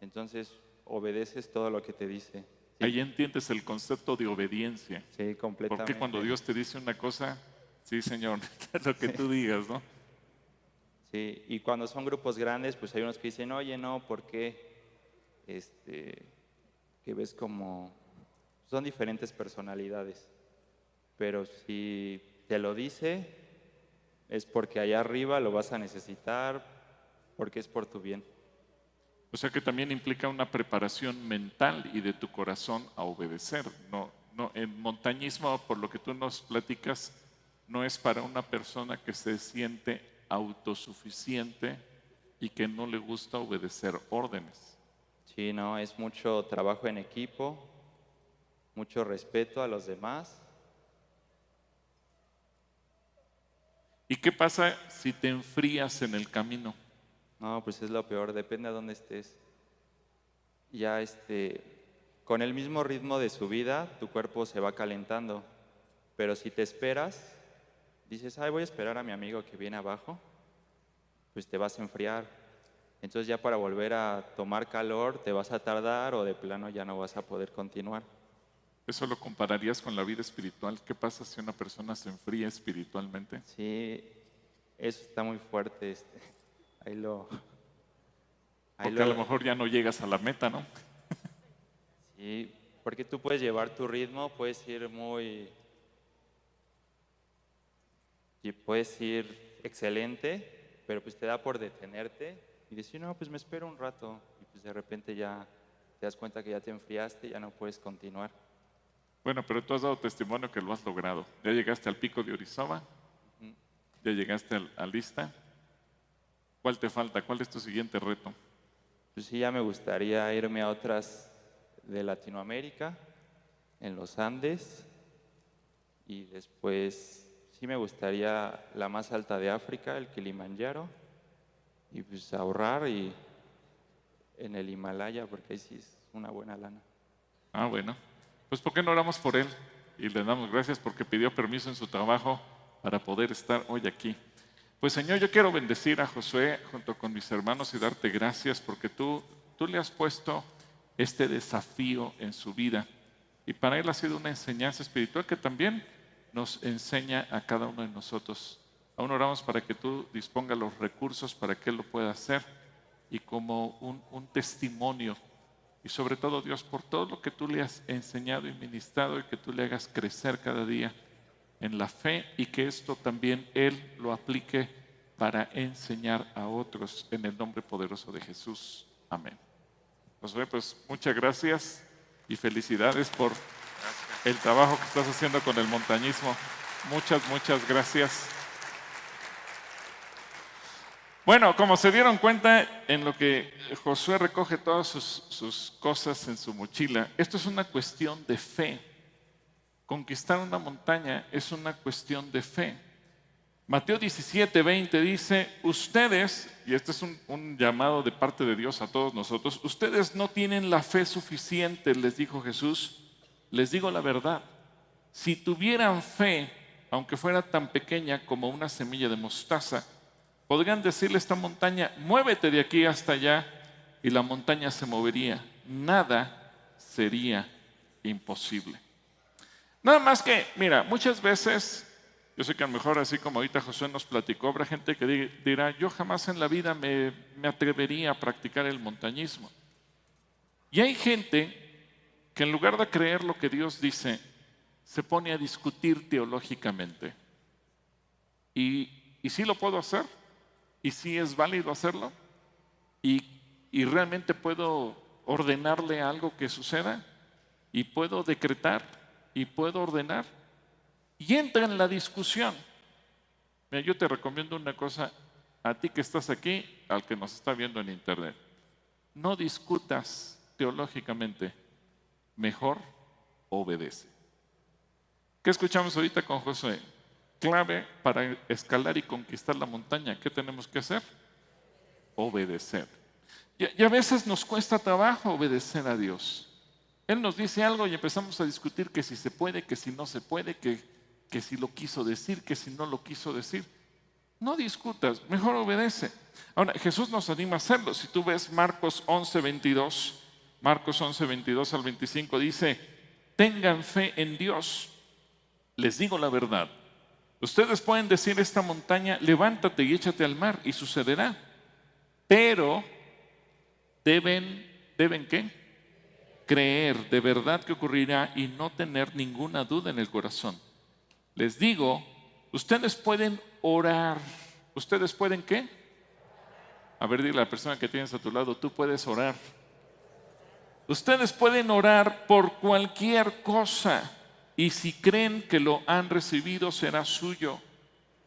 Entonces, obedeces todo lo que te dice. Sí, Ahí entiendes el concepto de obediencia. sí, completamente. Porque cuando Dios te dice una cosa, sí, Señor, [LAUGHS] lo que tú digas, ¿no? Sí, y cuando son grupos grandes, pues hay unos que dicen, oye, no, ¿por qué? Este, que ves como, son diferentes personalidades, pero si te lo dice, es porque allá arriba lo vas a necesitar, porque es por tu bien. O sea que también implica una preparación mental y de tu corazón a obedecer. No, no, el montañismo, por lo que tú nos platicas, no es para una persona que se siente autosuficiente y que no le gusta obedecer órdenes. Sí, no, es mucho trabajo en equipo mucho respeto a los demás. ¿Y qué pasa si te enfrías en el camino? No, pues es lo peor, depende de dónde estés. Ya este, con el mismo ritmo de subida, tu cuerpo se va calentando. Pero si te esperas, dices, ay, voy a esperar a mi amigo que viene abajo, pues te vas a enfriar. Entonces ya para volver a tomar calor te vas a tardar o de plano ya no vas a poder continuar. ¿Eso lo compararías con la vida espiritual? ¿Qué pasa si una persona se enfría espiritualmente? Sí, eso está muy fuerte. Este. Ahí lo... Ahí porque a lo mejor ya no llegas a la meta, ¿no? Sí, porque tú puedes llevar tu ritmo, puedes ir muy... Y puedes ir excelente, pero pues te da por detenerte y decir, no, pues me espero un rato. Y pues de repente ya te das cuenta que ya te enfriaste, ya no puedes continuar. Bueno, pero tú has dado testimonio que lo has logrado. Ya llegaste al pico de Orizaba, ya llegaste al, a lista. ¿Cuál te falta? ¿Cuál es tu siguiente reto? Pues sí, ya me gustaría irme a otras de Latinoamérica, en los Andes, y después sí me gustaría la más alta de África, el Kilimanjaro, y pues ahorrar y en el Himalaya, porque ahí sí es una buena lana. Ah, bueno. Pues ¿por qué no oramos por él? Y le damos gracias porque pidió permiso en su trabajo para poder estar hoy aquí. Pues Señor, yo quiero bendecir a Josué junto con mis hermanos y darte gracias porque tú, tú le has puesto este desafío en su vida. Y para él ha sido una enseñanza espiritual que también nos enseña a cada uno de nosotros. Aún oramos para que tú dispongas los recursos para que él lo pueda hacer y como un, un testimonio. Y sobre todo, Dios, por todo lo que tú le has enseñado y ministrado y que tú le hagas crecer cada día en la fe y que esto también Él lo aplique para enseñar a otros en el nombre poderoso de Jesús. Amén. Josué, pues muchas gracias y felicidades por el trabajo que estás haciendo con el montañismo. Muchas, muchas gracias. Bueno, como se dieron cuenta en lo que Josué recoge todas sus, cosas en su mochila, esto es una cuestión de fe. Conquistar una montaña es una cuestión de fe. Mateo 17, 20 dice, ustedes, y este es un, llamado de parte de Dios a todos nosotros, ustedes no tienen la fe suficiente, les dijo Jesús, les digo la verdad, si tuvieran fe, aunque fuera tan pequeña como una semilla de mostaza, podrían decirle a esta montaña, muévete de aquí hasta allá, y la montaña se movería. Nada sería imposible. Nada más que, mira, muchas veces, yo sé que a lo mejor así como ahorita José nos platicó, habrá gente que dirá, yo jamás en la vida me, me atrevería a practicar el montañismo. Y hay gente que en lugar de creer lo que Dios dice, se pone a discutir teológicamente. Y, y sí lo puedo hacer, y sí es válido hacerlo, y, realmente puedo ordenarle algo que suceda, y puedo decretar y puedo ordenar. Y entra en la discusión. Yo te recomiendo una cosa a ti que estás aquí, al que nos está viendo en internet. No discutas teológicamente, mejor obedece. ¿Qué escuchamos ahorita con José? Clave para escalar y conquistar la montaña. ¿Qué tenemos que hacer? Obedecer. Y, a veces nos cuesta trabajo obedecer a Dios. Él nos dice algo y empezamos a discutir que si se puede, que si no se puede, que, que si lo quiso decir, que si no lo quiso decir. No discutas, mejor obedece. Ahora, Jesús nos anima a hacerlo. Si tú ves Marcos 11, 22, Marcos 11, 22 al 25, dice, tengan fe en Dios. Les digo la verdad. Ustedes pueden decir esta montaña, levántate y échate al mar y sucederá. Pero deben, ¿deben qué? creer de verdad que ocurrirá y no tener ninguna duda en el corazón. Les digo, ustedes pueden orar. ¿Ustedes pueden qué? A ver, dile a la persona que tienes a tu lado, tú puedes orar. Ustedes pueden orar por cualquier cosa y si creen que lo han recibido será suyo.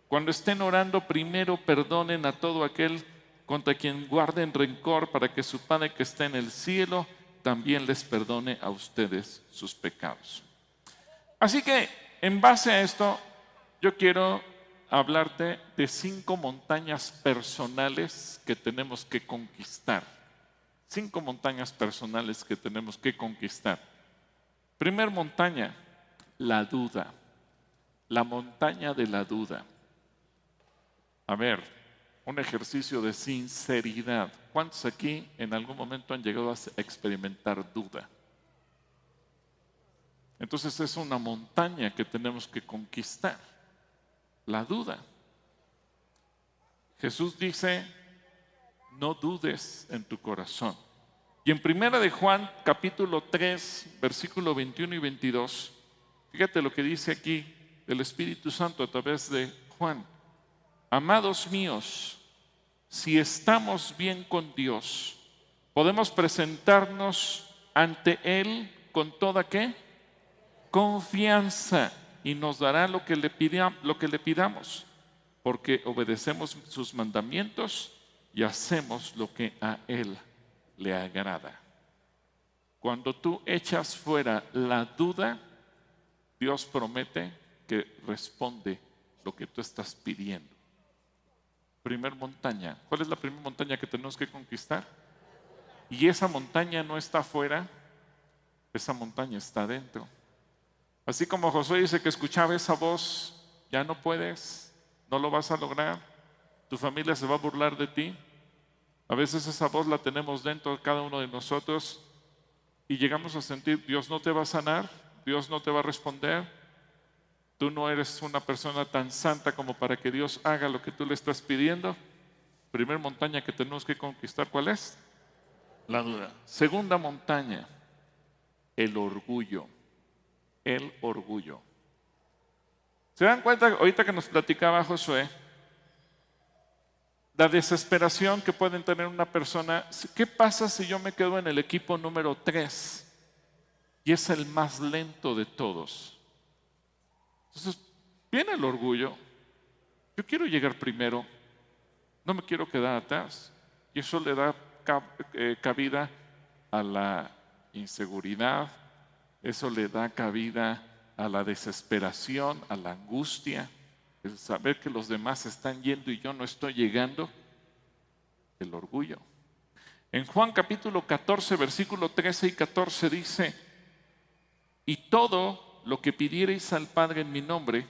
Cuando estén orando, primero perdonen a todo aquel contra quien guarden rencor para que su Padre que está en el cielo también les perdone a ustedes sus pecados. Así que, en base a esto, yo quiero hablarte de cinco montañas personales que tenemos que conquistar. Cinco montañas personales que tenemos que conquistar. Primer montaña, la duda. La montaña de la duda. A ver, un ejercicio de sinceridad. ¿Cuántos aquí en algún momento han llegado a experimentar duda? Entonces es una montaña que tenemos que conquistar, la duda. Jesús dice, no dudes en tu corazón. Y en primera de Juan, capítulo 3, versículo 21 y 22, fíjate lo que dice aquí el Espíritu Santo a través de Juan. Amados míos, si estamos bien con Dios, podemos presentarnos ante Él con toda qué? Confianza y nos dará lo que le, lo que le pidamos, porque obedecemos sus mandamientos y hacemos lo que a Él le agrada. Cuando tú echas fuera la duda, Dios promete que responde lo que tú estás pidiendo. Primer montaña. ¿Cuál es la primera montaña que tenemos que conquistar? Y esa montaña no está afuera, esa montaña está dentro. Así como Josué dice que escuchaba esa voz, ya no puedes, no lo vas a lograr, tu familia se va a burlar de ti. A veces esa voz la tenemos dentro de cada uno de nosotros y llegamos a sentir, Dios no te va a sanar, Dios no te va a responder, Tú no eres una persona tan santa como para que Dios haga lo que tú le estás pidiendo. Primer montaña que tenemos que conquistar, ¿cuál es? La duda. Segunda montaña, el orgullo. El orgullo. ¿Se dan cuenta ahorita que nos platicaba Josué? La desesperación que pueden tener una persona. ¿Qué pasa si yo me quedo en el equipo número 3 y es el más lento de todos? Entonces, viene el orgullo. Yo quiero llegar primero, no me quiero quedar atrás. Y eso le da eh, cabida a la inseguridad, eso le da cabida a la desesperación, a la angustia, el saber que los demás están yendo y yo no estoy llegando, el orgullo. En Juan capítulo 14, versículo 13 y 14 dice, y todo lo que pidiereis al Padre en mi nombre,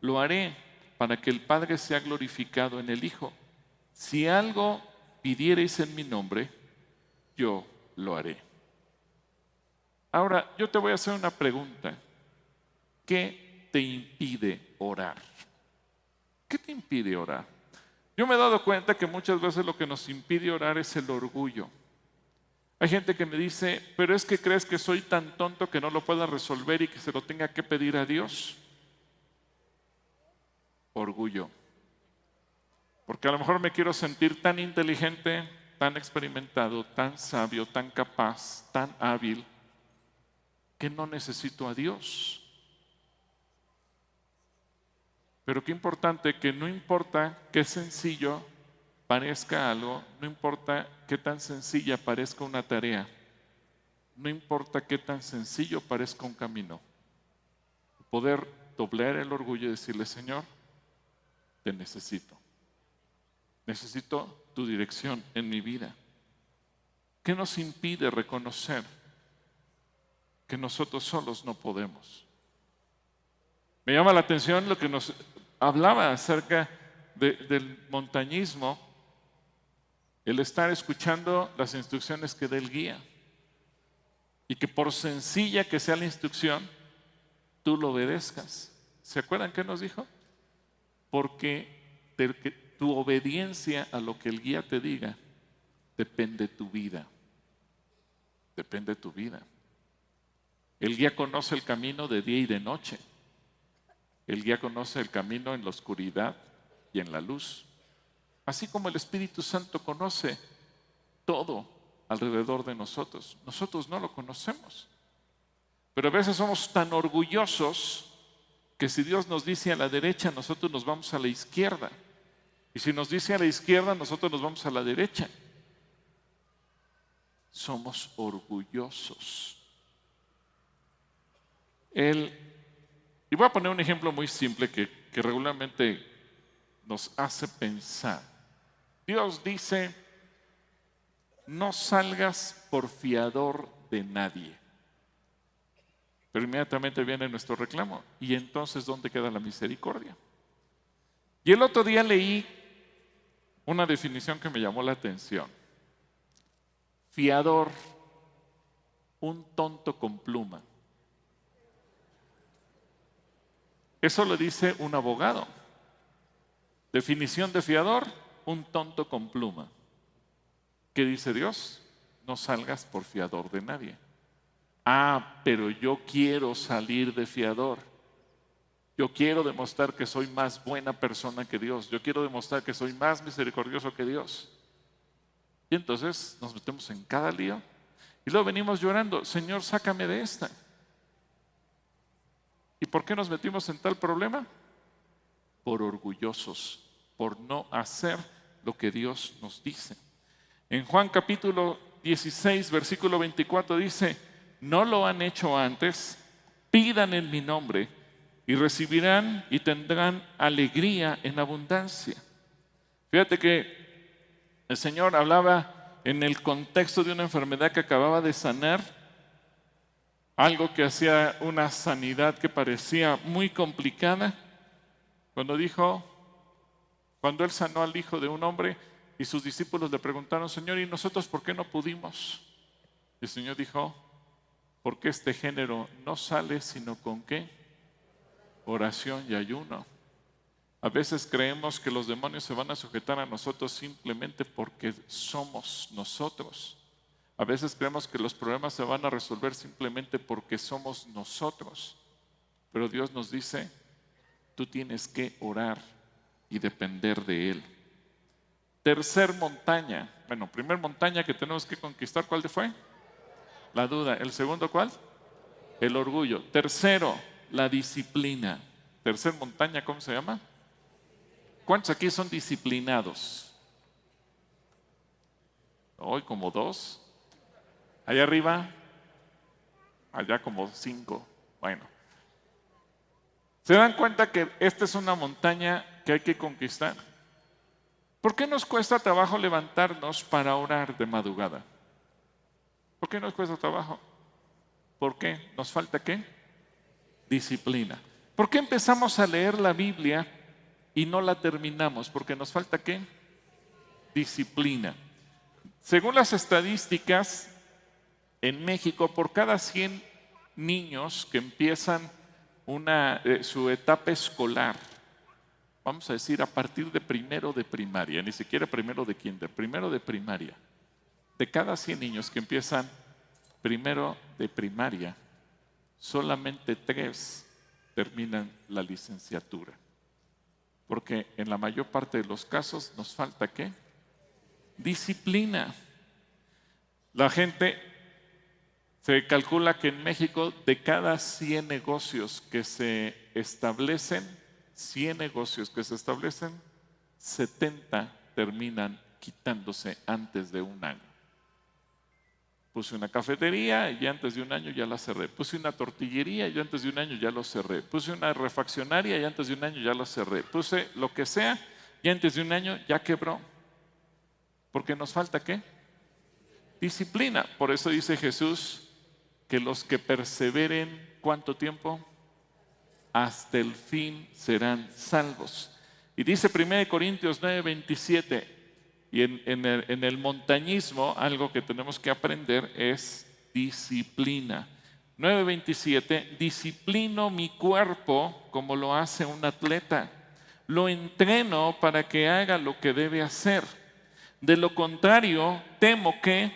lo haré para que el Padre sea glorificado en el Hijo. Si algo pidiereis en mi nombre, yo lo haré. Ahora, yo te voy a hacer una pregunta. ¿Qué te impide orar? ¿Qué te impide orar? Yo me he dado cuenta que muchas veces lo que nos impide orar es el orgullo. Hay gente que me dice, pero es que crees que soy tan tonto que no lo pueda resolver y que se lo tenga que pedir a Dios. Orgullo. Porque a lo mejor me quiero sentir tan inteligente, tan experimentado, tan sabio, tan capaz, tan hábil, que no necesito a Dios. Pero qué importante que no importa qué sencillo parezca algo, no importa qué tan sencilla parezca una tarea, no importa qué tan sencillo parezca un camino, poder doblar el orgullo y decirle, Señor, te necesito. Necesito tu dirección en mi vida. ¿Qué nos impide reconocer que nosotros solos no podemos? Me llama la atención lo que nos hablaba acerca del montañismo el estar escuchando las instrucciones que dé el guía. Y que por sencilla que sea la instrucción, tú lo obedezcas. ¿Se acuerdan qué nos dijo? Porque tu obediencia a lo que el guía te diga depende de tu vida. Depende de tu vida. El guía conoce el camino de día y de noche. El guía conoce el camino en la oscuridad y en la luz. Así como el Espíritu Santo conoce todo alrededor de nosotros, nosotros no lo conocemos. Pero a veces somos tan orgullosos que si Dios nos dice a la derecha, nosotros nos vamos a la izquierda. Y si nos dice a la izquierda, nosotros nos vamos a la derecha. somos orgullosos. Él, y voy a poner un ejemplo muy simple que, que regularmente nos hace pensar. Dios dice, no salgas por fiador de nadie. Pero inmediatamente viene nuestro reclamo. ¿Y entonces dónde queda la misericordia? Y el otro día leí una definición que me llamó la atención. Fiador, un tonto con pluma. Eso lo dice un abogado. Definición de fiador, un tonto con pluma. ¿Qué dice Dios? No salgas por fiador de nadie. Ah, pero yo quiero salir de fiador. Yo quiero demostrar que soy más buena persona que Dios. Yo quiero demostrar que soy más misericordioso que Dios. Y entonces nos metemos en cada lío. Y luego venimos llorando, Señor, sácame de esta. ¿Y por qué nos metimos en tal problema? Por orgullosos, por no hacer lo que Dios nos dice. En Juan capítulo 16, versículo 24 dice, no lo han hecho antes, pidan en mi nombre y recibirán y tendrán alegría en abundancia. Fíjate que el Señor hablaba en el contexto de una enfermedad que acababa de sanar, algo que hacía una sanidad que parecía muy complicada, cuando dijo, cuando él sanó al hijo de un hombre y sus discípulos le preguntaron, Señor, ¿y nosotros por qué no pudimos? El Señor dijo, porque este género no sale sino con qué? Oración y ayuno. A veces creemos que los demonios se van a sujetar a nosotros simplemente porque somos nosotros. A veces creemos que los problemas se van a resolver simplemente porque somos nosotros. Pero Dios nos dice, tú tienes que orar y depender de Él. Tercer montaña. Bueno, primer montaña que tenemos que conquistar, ¿cuál fue? La duda. ¿El segundo cuál? El orgullo. Tercero, la disciplina. Tercer montaña, ¿cómo se llama? ¿Cuántos aquí son disciplinados? Hoy como dos. Allá arriba, allá como cinco. Bueno. ¿Se dan cuenta que esta es una montaña que hay que conquistar? ¿Por qué nos cuesta trabajo levantarnos para orar de madrugada? ¿Por qué nos cuesta trabajo? ¿Por qué? ¿Nos falta qué? Disciplina. ¿Por qué empezamos a leer la Biblia y no la terminamos? Porque nos falta qué? Disciplina. Según las estadísticas, en México, por cada 100 niños que empiezan una, eh, su etapa escolar, vamos a decir a partir de primero de primaria, ni siquiera primero de kinder, primero de primaria, de cada 100 niños que empiezan primero de primaria, solamente tres terminan la licenciatura. Porque en la mayor parte de los casos nos falta qué? Disciplina. La gente se calcula que en México de cada 100 negocios que se establecen, 100 negocios que se establecen, 70 terminan quitándose antes de un año. Puse una cafetería y antes de un año ya la cerré. Puse una tortillería y antes de un año ya lo cerré. Puse una refaccionaria y antes de un año ya lo cerré. Puse lo que sea y antes de un año ya quebró. Porque nos falta qué? Disciplina. Por eso dice Jesús que los que perseveren, ¿cuánto tiempo? Hasta el fin serán salvos. Y dice 1 Corintios 9, 27, y en, el, montañismo algo que tenemos que aprender es disciplina. 9.27, disciplino mi cuerpo como lo hace un atleta. Lo entreno para que haga lo que debe hacer. De lo contrario, temo que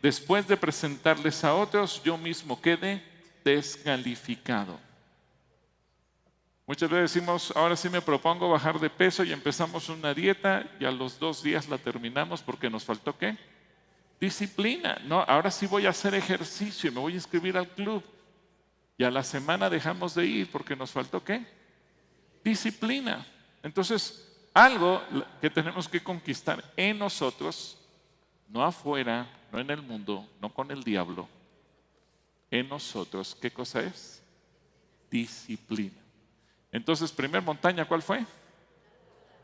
después de presentarles a otros, yo mismo quede descalificado. Muchas veces decimos, ahora sí me propongo bajar de peso y empezamos una dieta y a los dos días la terminamos porque nos faltó qué? Disciplina. No, ahora sí voy a hacer ejercicio y me voy a inscribir al club. Y a la semana dejamos de ir porque nos faltó qué? Disciplina. Entonces, algo que tenemos que conquistar en nosotros no afuera, no en el mundo, no con el diablo, en nosotros, ¿qué cosa es? Disciplina. Entonces, primer montaña, ¿cuál fue?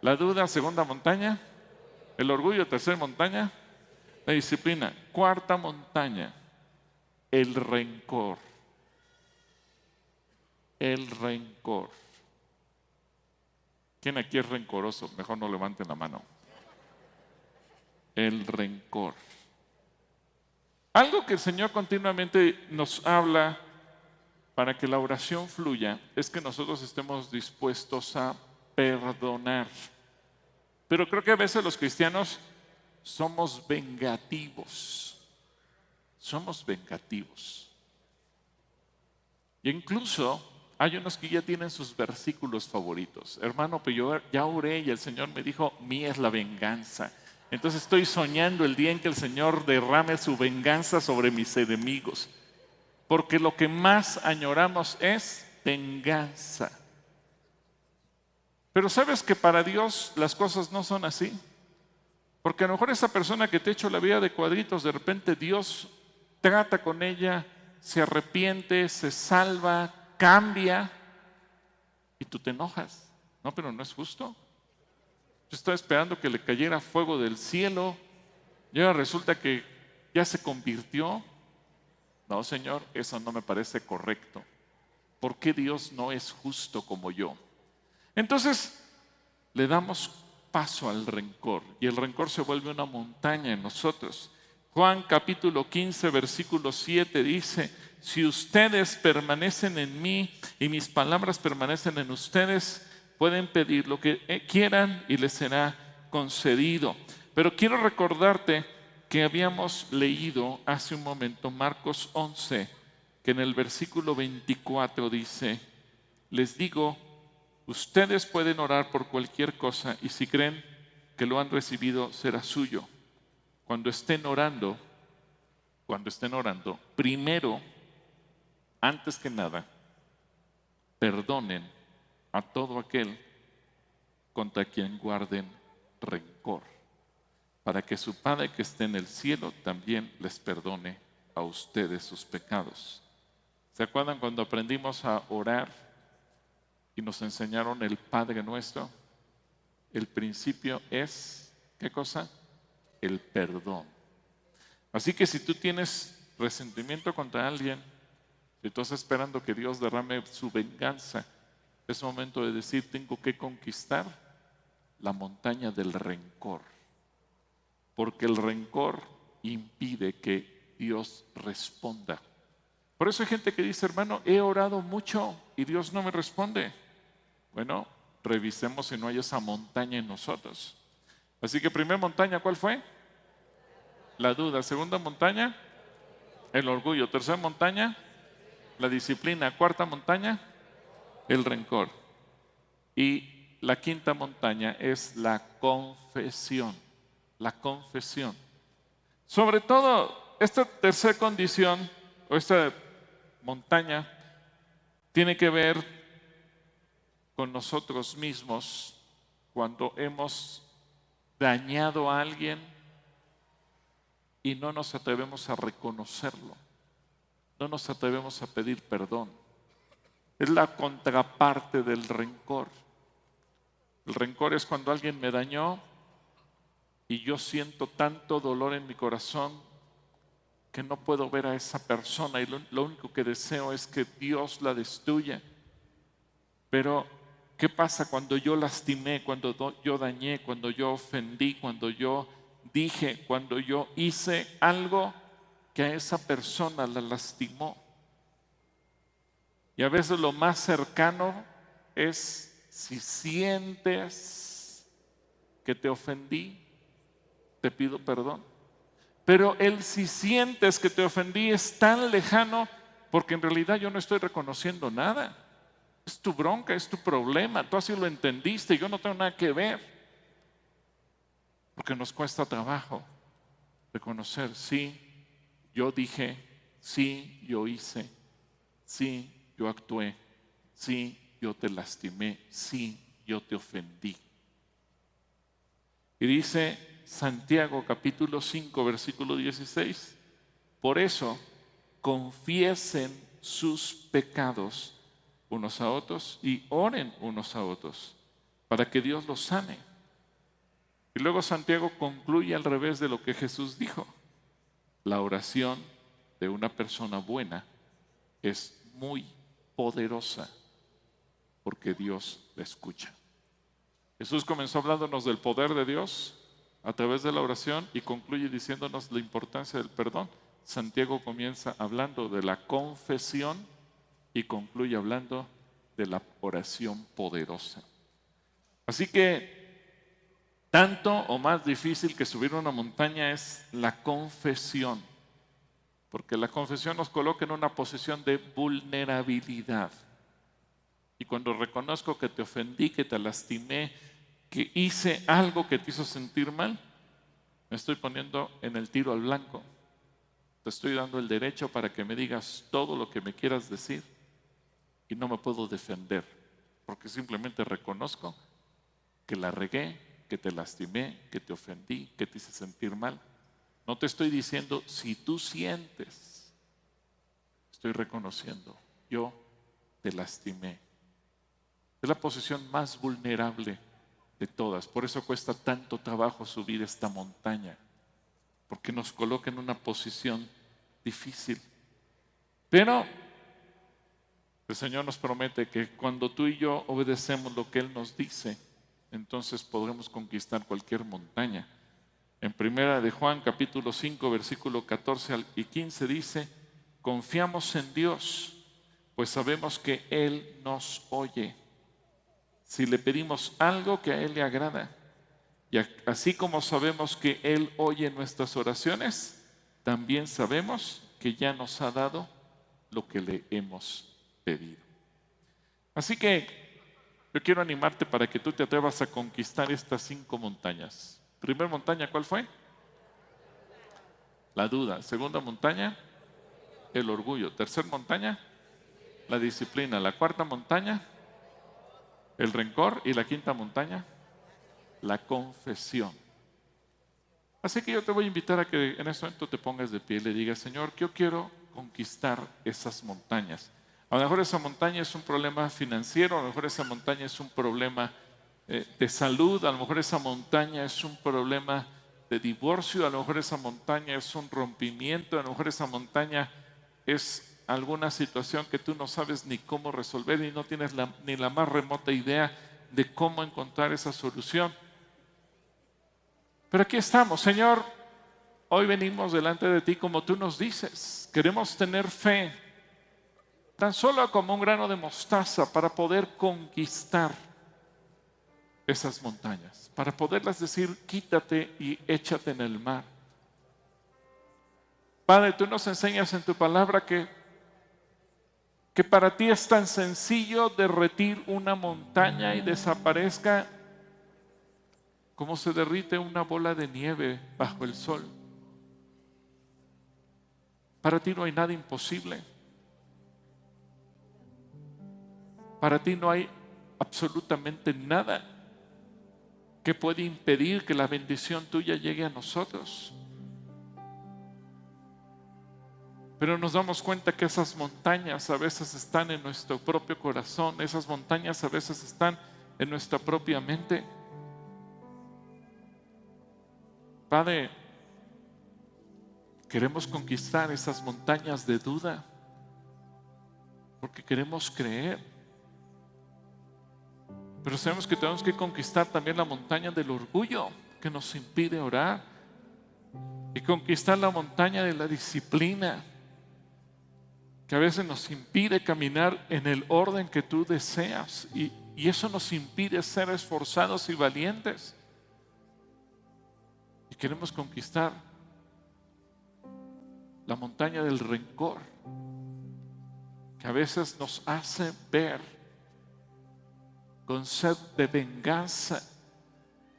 La duda, segunda montaña, el orgullo, tercera montaña, la disciplina. Cuarta montaña, el rencor. El rencor. ¿Quién aquí es rencoroso? Mejor no levanten la mano. El rencor. Algo que el Señor continuamente nos habla para que la oración fluya es que nosotros estemos dispuestos a perdonar. Pero creo que a veces los cristianos somos vengativos. Somos vengativos. Y incluso hay unos que ya tienen sus versículos favoritos. Hermano, pero yo ya oré y el Señor me dijo, mía es la venganza. Entonces estoy soñando el día en que el Señor derrame su venganza sobre mis enemigos. Porque lo que más añoramos es venganza. Pero sabes que para Dios las cosas no son así. Porque a lo mejor esa persona que te hecho la vida de cuadritos, de repente Dios trata con ella, se arrepiente, se salva, cambia y tú te enojas. No, pero no es justo. Yo estaba esperando que le cayera fuego del cielo y ahora resulta que ya se convirtió. No, Señor, eso no me parece correcto. ¿Por qué Dios no es justo como yo? Entonces, le damos paso al rencor y el rencor se vuelve una montaña en nosotros. Juan capítulo 15, versículo 7 dice, si ustedes permanecen en mí y mis palabras permanecen en ustedes, pueden pedir lo que quieran y les será concedido. Pero quiero recordarte que habíamos leído hace un momento Marcos 11, que en el versículo 24 dice, les digo, Ustedes pueden orar por cualquier cosa y si creen que lo han recibido será suyo. Cuando estén orando, cuando estén orando, primero, antes que nada, perdonen a todo aquel contra quien guarden rencor, para que su Padre que esté en el cielo también les perdone a ustedes sus pecados. ¿Se acuerdan cuando aprendimos a orar? y nos enseñaron el Padre nuestro, el principio es, ¿qué cosa? El perdón. Así que si tú tienes resentimiento contra alguien, si tú estás esperando que Dios derrame su venganza, es momento de decir, tengo que conquistar la montaña del rencor, porque el rencor impide que Dios responda por eso hay gente que dice, hermano, he orado mucho y Dios no me responde. Bueno, revisemos si no hay esa montaña en nosotros. Así que primera montaña, ¿cuál fue? La duda. Segunda montaña, el orgullo. Tercera montaña, la disciplina. Cuarta montaña, el rencor. Y la quinta montaña es la confesión. La confesión. Sobre todo, esta tercera condición, o esta montaña tiene que ver con nosotros mismos cuando hemos dañado a alguien y no nos atrevemos a reconocerlo, no nos atrevemos a pedir perdón. Es la contraparte del rencor. El rencor es cuando alguien me dañó y yo siento tanto dolor en mi corazón que no puedo ver a esa persona y lo, único que deseo es que Dios la destruya. Pero, ¿qué pasa cuando yo lastimé, cuando yo dañé, cuando yo ofendí, cuando yo dije, cuando yo hice algo que a esa persona la lastimó? Y a veces lo más cercano es si sientes que te ofendí, te pido perdón. Pero el si sientes que te ofendí es tan lejano porque en realidad yo no estoy reconociendo nada. Es tu bronca, es tu problema. Tú así lo entendiste, yo no tengo nada que ver. Porque nos cuesta trabajo reconocer, sí, yo dije, sí, yo hice, sí, yo actué, sí, yo te lastimé, sí, yo te ofendí. Y dice Santiago capítulo 5 versículo 16. Por eso, confiesen sus pecados unos a otros y oren unos a otros para que Dios los sane. Y luego Santiago concluye al revés de lo que Jesús dijo. La oración de una persona buena es muy poderosa porque Dios la escucha. Jesús comenzó hablándonos del poder de Dios a través de la oración y concluye diciéndonos la importancia del perdón. Santiago comienza hablando de la confesión y concluye hablando de la oración poderosa. Así que tanto o más difícil que subir una montaña es la confesión, porque la confesión nos coloca en una posición de vulnerabilidad. Y cuando reconozco que te ofendí, que te lastimé, que hice algo que te hizo sentir mal, me estoy poniendo en el tiro al blanco. Te estoy dando el derecho para que me digas todo lo que me quieras decir y no me puedo defender, porque simplemente reconozco que la regué, que te lastimé, que te ofendí, que te hice sentir mal. No te estoy diciendo si tú sientes, estoy reconociendo, yo te lastimé. Es la posición más vulnerable de todas. Por eso cuesta tanto trabajo subir esta montaña, porque nos coloca en una posición difícil. Pero el Señor nos promete que cuando tú y yo obedecemos lo que Él nos dice, entonces podremos conquistar cualquier montaña. En primera de Juan capítulo 5 versículo 14 y 15 dice, confiamos en Dios, pues sabemos que Él nos oye. Si le pedimos algo que a Él le agrada, y así como sabemos que Él oye nuestras oraciones, también sabemos que ya nos ha dado lo que le hemos pedido. Así que yo quiero animarte para que tú te atrevas a conquistar estas cinco montañas. Primera montaña, ¿cuál fue? La duda. Segunda montaña, el orgullo. Tercera montaña, la disciplina. La cuarta montaña, el rencor. Y la quinta montaña, la confesión. Así que yo te voy a invitar a que en ese momento te pongas de pie y le digas, Señor, yo quiero conquistar esas montañas. A lo mejor esa montaña es un problema financiero, a lo mejor esa montaña es un problema eh, de salud, a lo mejor esa montaña es un problema de divorcio, a lo mejor esa montaña es un rompimiento, a lo mejor esa montaña es alguna situación que tú no sabes ni cómo resolver y no tienes ni la más remota idea de cómo encontrar esa solución. Pero aquí estamos, Señor, hoy venimos delante de ti como tú nos dices. Queremos tener fe tan solo como un grano de mostaza para poder conquistar esas montañas, para poderlas decir, quítate y échate en el mar. Padre, tú nos enseñas en tu palabra que, que para ti es tan sencillo derretir una montaña y desaparezca como se derrite una bola de nieve bajo el sol. Para ti no hay nada imposible. Para ti no hay absolutamente nada que puede impedir que la bendición tuya llegue a nosotros. Pero nos damos cuenta que esas montañas a veces están en nuestro propio corazón, esas montañas a veces están en nuestra propia mente. Padre, queremos conquistar esas montañas de duda, porque queremos creer. Pero sabemos que tenemos que conquistar también la montaña del orgullo que nos impide orar. Y conquistar la montaña de la disciplina que a veces nos impide caminar en el orden que tú deseas. Y, y eso nos impide ser esforzados y valientes. Y queremos conquistar la montaña del rencor que a veces nos hace ver con sed de venganza,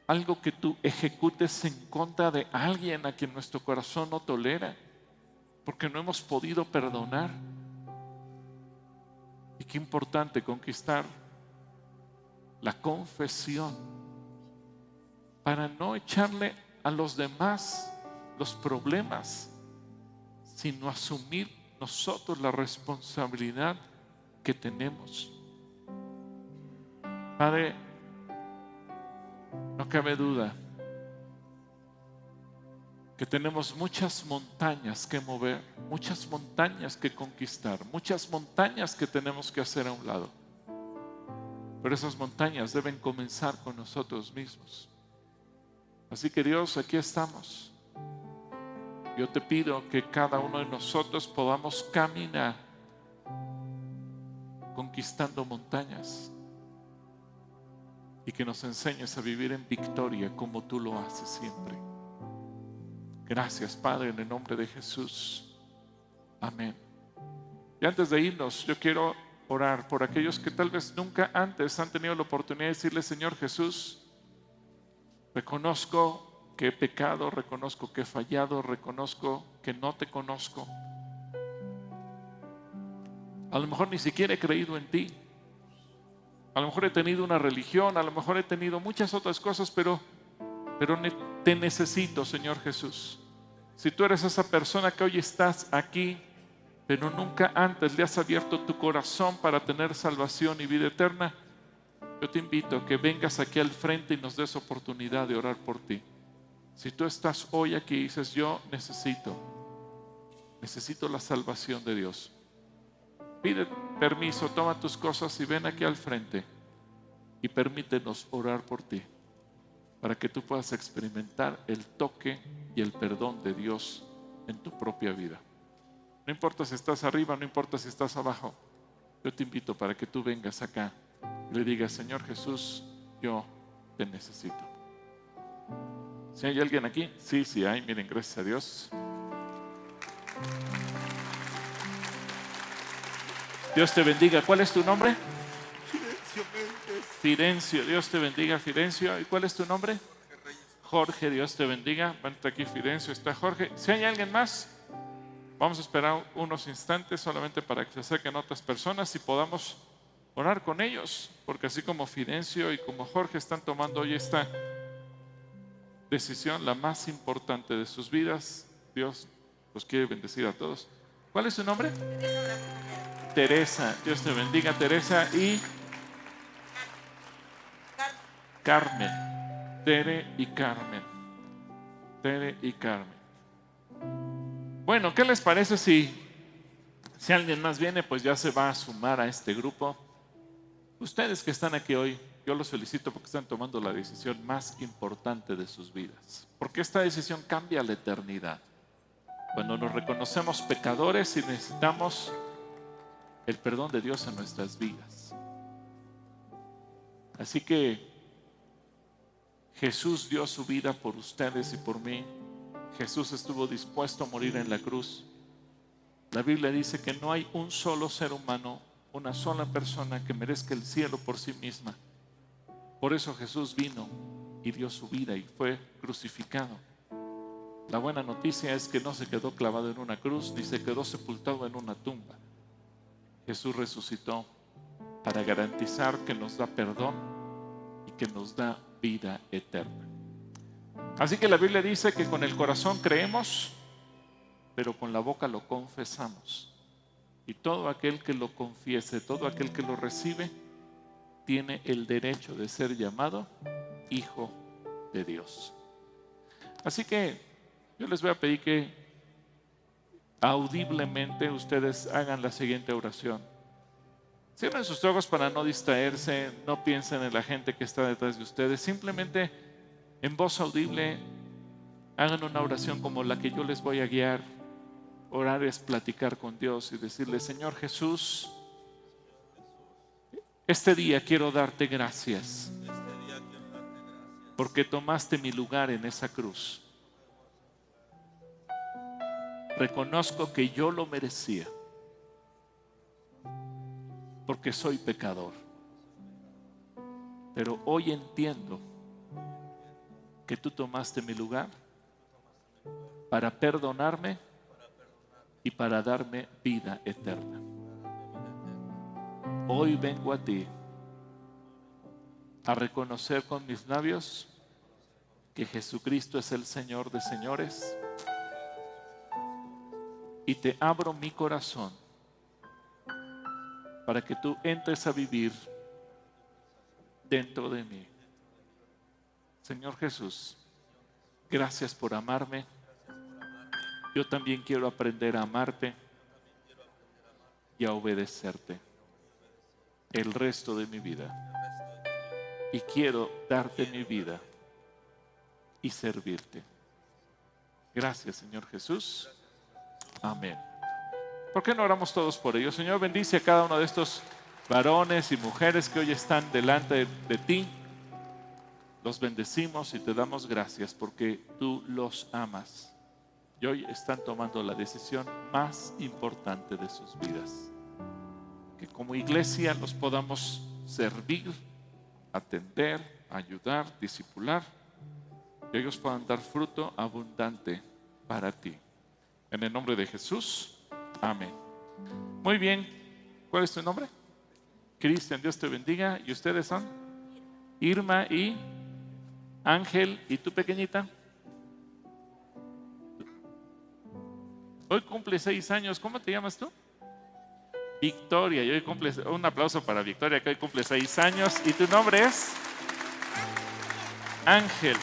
algo que tú ejecutes en contra de alguien a quien nuestro corazón no tolera, porque no hemos podido perdonar. Y qué importante conquistar la confesión para no echarle a los demás los problemas, sino asumir nosotros la responsabilidad que tenemos. Padre, no cabe duda que tenemos muchas montañas que mover, muchas montañas que conquistar, muchas montañas que tenemos que hacer a un lado. Pero esas montañas deben comenzar con nosotros mismos. Así que Dios, aquí estamos. Yo te pido que cada uno de nosotros podamos caminar conquistando montañas y que nos enseñes a vivir en victoria como tú lo haces siempre. Gracias, Padre, en el nombre de Jesús. Amén. Y antes de irnos, yo quiero orar por aquellos que tal vez nunca antes han tenido la oportunidad de decirle, Señor Jesús, reconozco que he pecado, reconozco que he fallado, reconozco que no te conozco. A lo mejor ni siquiera he creído en ti. A lo mejor he tenido una religión, a lo mejor he tenido muchas otras cosas, pero, pero te necesito, Señor Jesús. Si tú eres esa persona que hoy estás aquí, pero nunca antes le has abierto tu corazón para tener salvación y vida eterna, yo te invito a que vengas aquí al frente y nos des oportunidad de orar por ti. Si tú estás hoy aquí y dices, yo necesito, necesito la salvación de Dios. Pide permiso, toma tus cosas y ven aquí al frente y permítenos orar por ti para que tú puedas experimentar el toque y el perdón de Dios en tu propia vida. No importa si estás arriba, no importa si estás abajo, yo te invito para que tú vengas acá y le digas, Señor Jesús, yo te necesito. Si hay alguien aquí, sí, sí hay, miren, gracias a Dios. Dios te bendiga. ¿Cuál es tu nombre? Fidencio, Dios te bendiga, Fidencio. ¿Y cuál es tu nombre? Jorge, Dios te bendiga. Vente aquí, Fidencio, está Jorge. Si hay alguien más, vamos a esperar unos instantes solamente para que se acerquen otras personas y podamos orar con ellos, porque así como Fidencio y como Jorge están tomando hoy esta decisión, la más importante de sus vidas, Dios los quiere bendecir a todos. ¿Cuál es su nombre? Teresa. Dios te bendiga, Teresa. Y Carmen. Tere y Carmen. Tere y Carmen. Bueno, ¿qué les parece si, si alguien más viene, pues ya se va a sumar a este grupo? Ustedes que están aquí hoy, yo los felicito porque están tomando la decisión más importante de sus vidas. Porque esta decisión cambia la eternidad. Cuando nos reconocemos pecadores y necesitamos el perdón de Dios en nuestras vidas. Así que Jesús dio su vida por ustedes y por mí. Jesús estuvo dispuesto a morir en la cruz. La Biblia dice que no hay un solo ser humano, una sola persona que merezca el cielo por sí misma. Por eso Jesús vino y dio su vida y fue crucificado. La buena noticia es que no se quedó clavado en una cruz ni se quedó sepultado en una tumba. Jesús resucitó para garantizar que nos da perdón y que nos da vida eterna. Así que la Biblia dice que con el corazón creemos, pero con la boca lo confesamos. Y todo aquel que lo confiese, todo aquel que lo recibe, tiene el derecho de ser llamado hijo de Dios. Así que yo les voy a pedir que audiblemente ustedes hagan la siguiente oración. Cierren sus ojos para no distraerse, no piensen en la gente que está detrás de ustedes, simplemente en voz audible hagan una oración como la que yo les voy a guiar. Orar es platicar con Dios y decirle, Señor Jesús, este día quiero darte gracias porque tomaste mi lugar en esa cruz. Reconozco que yo lo merecía porque soy pecador. Pero hoy entiendo que tú tomaste mi lugar para perdonarme y para darme vida eterna. Hoy vengo a ti a reconocer con mis labios que Jesucristo es el Señor de señores y te abro mi corazón para que tú entres a vivir dentro de mí. Señor Jesús, gracias por amarme. Yo también quiero aprender a amarte y a obedecerte el resto de mi vida. Y quiero darte mi vida y servirte. Gracias, Señor Jesús. Amén. ¿Por qué no oramos todos por ellos? Señor, bendice a cada uno de estos varones y mujeres que hoy están delante de, de ti. Los bendecimos y te damos gracias porque tú los amas. Y hoy están tomando la decisión más importante de sus vidas. Que como iglesia los podamos servir, atender, ayudar, discipular. Que ellos puedan dar fruto abundante para ti. En el nombre de Jesús. Amén. Muy bien. ¿Cuál es tu nombre? Cristian, Dios te bendiga. ¿Y ustedes son? Irma y Ángel. ¿Y tú pequeñita? Hoy cumple seis años. ¿Cómo te llamas tú? Victoria. Y hoy cumple, un aplauso para Victoria, que hoy cumple seis años. ¿Y tu nombre es? Ángel.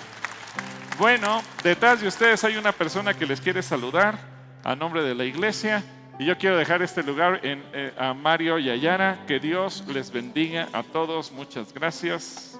Bueno, detrás de ustedes hay una persona que les quiere saludar a nombre de la iglesia. Y yo quiero dejar este lugar eh, a Mario y Ayara. Que Dios les bendiga a todos. Muchas gracias.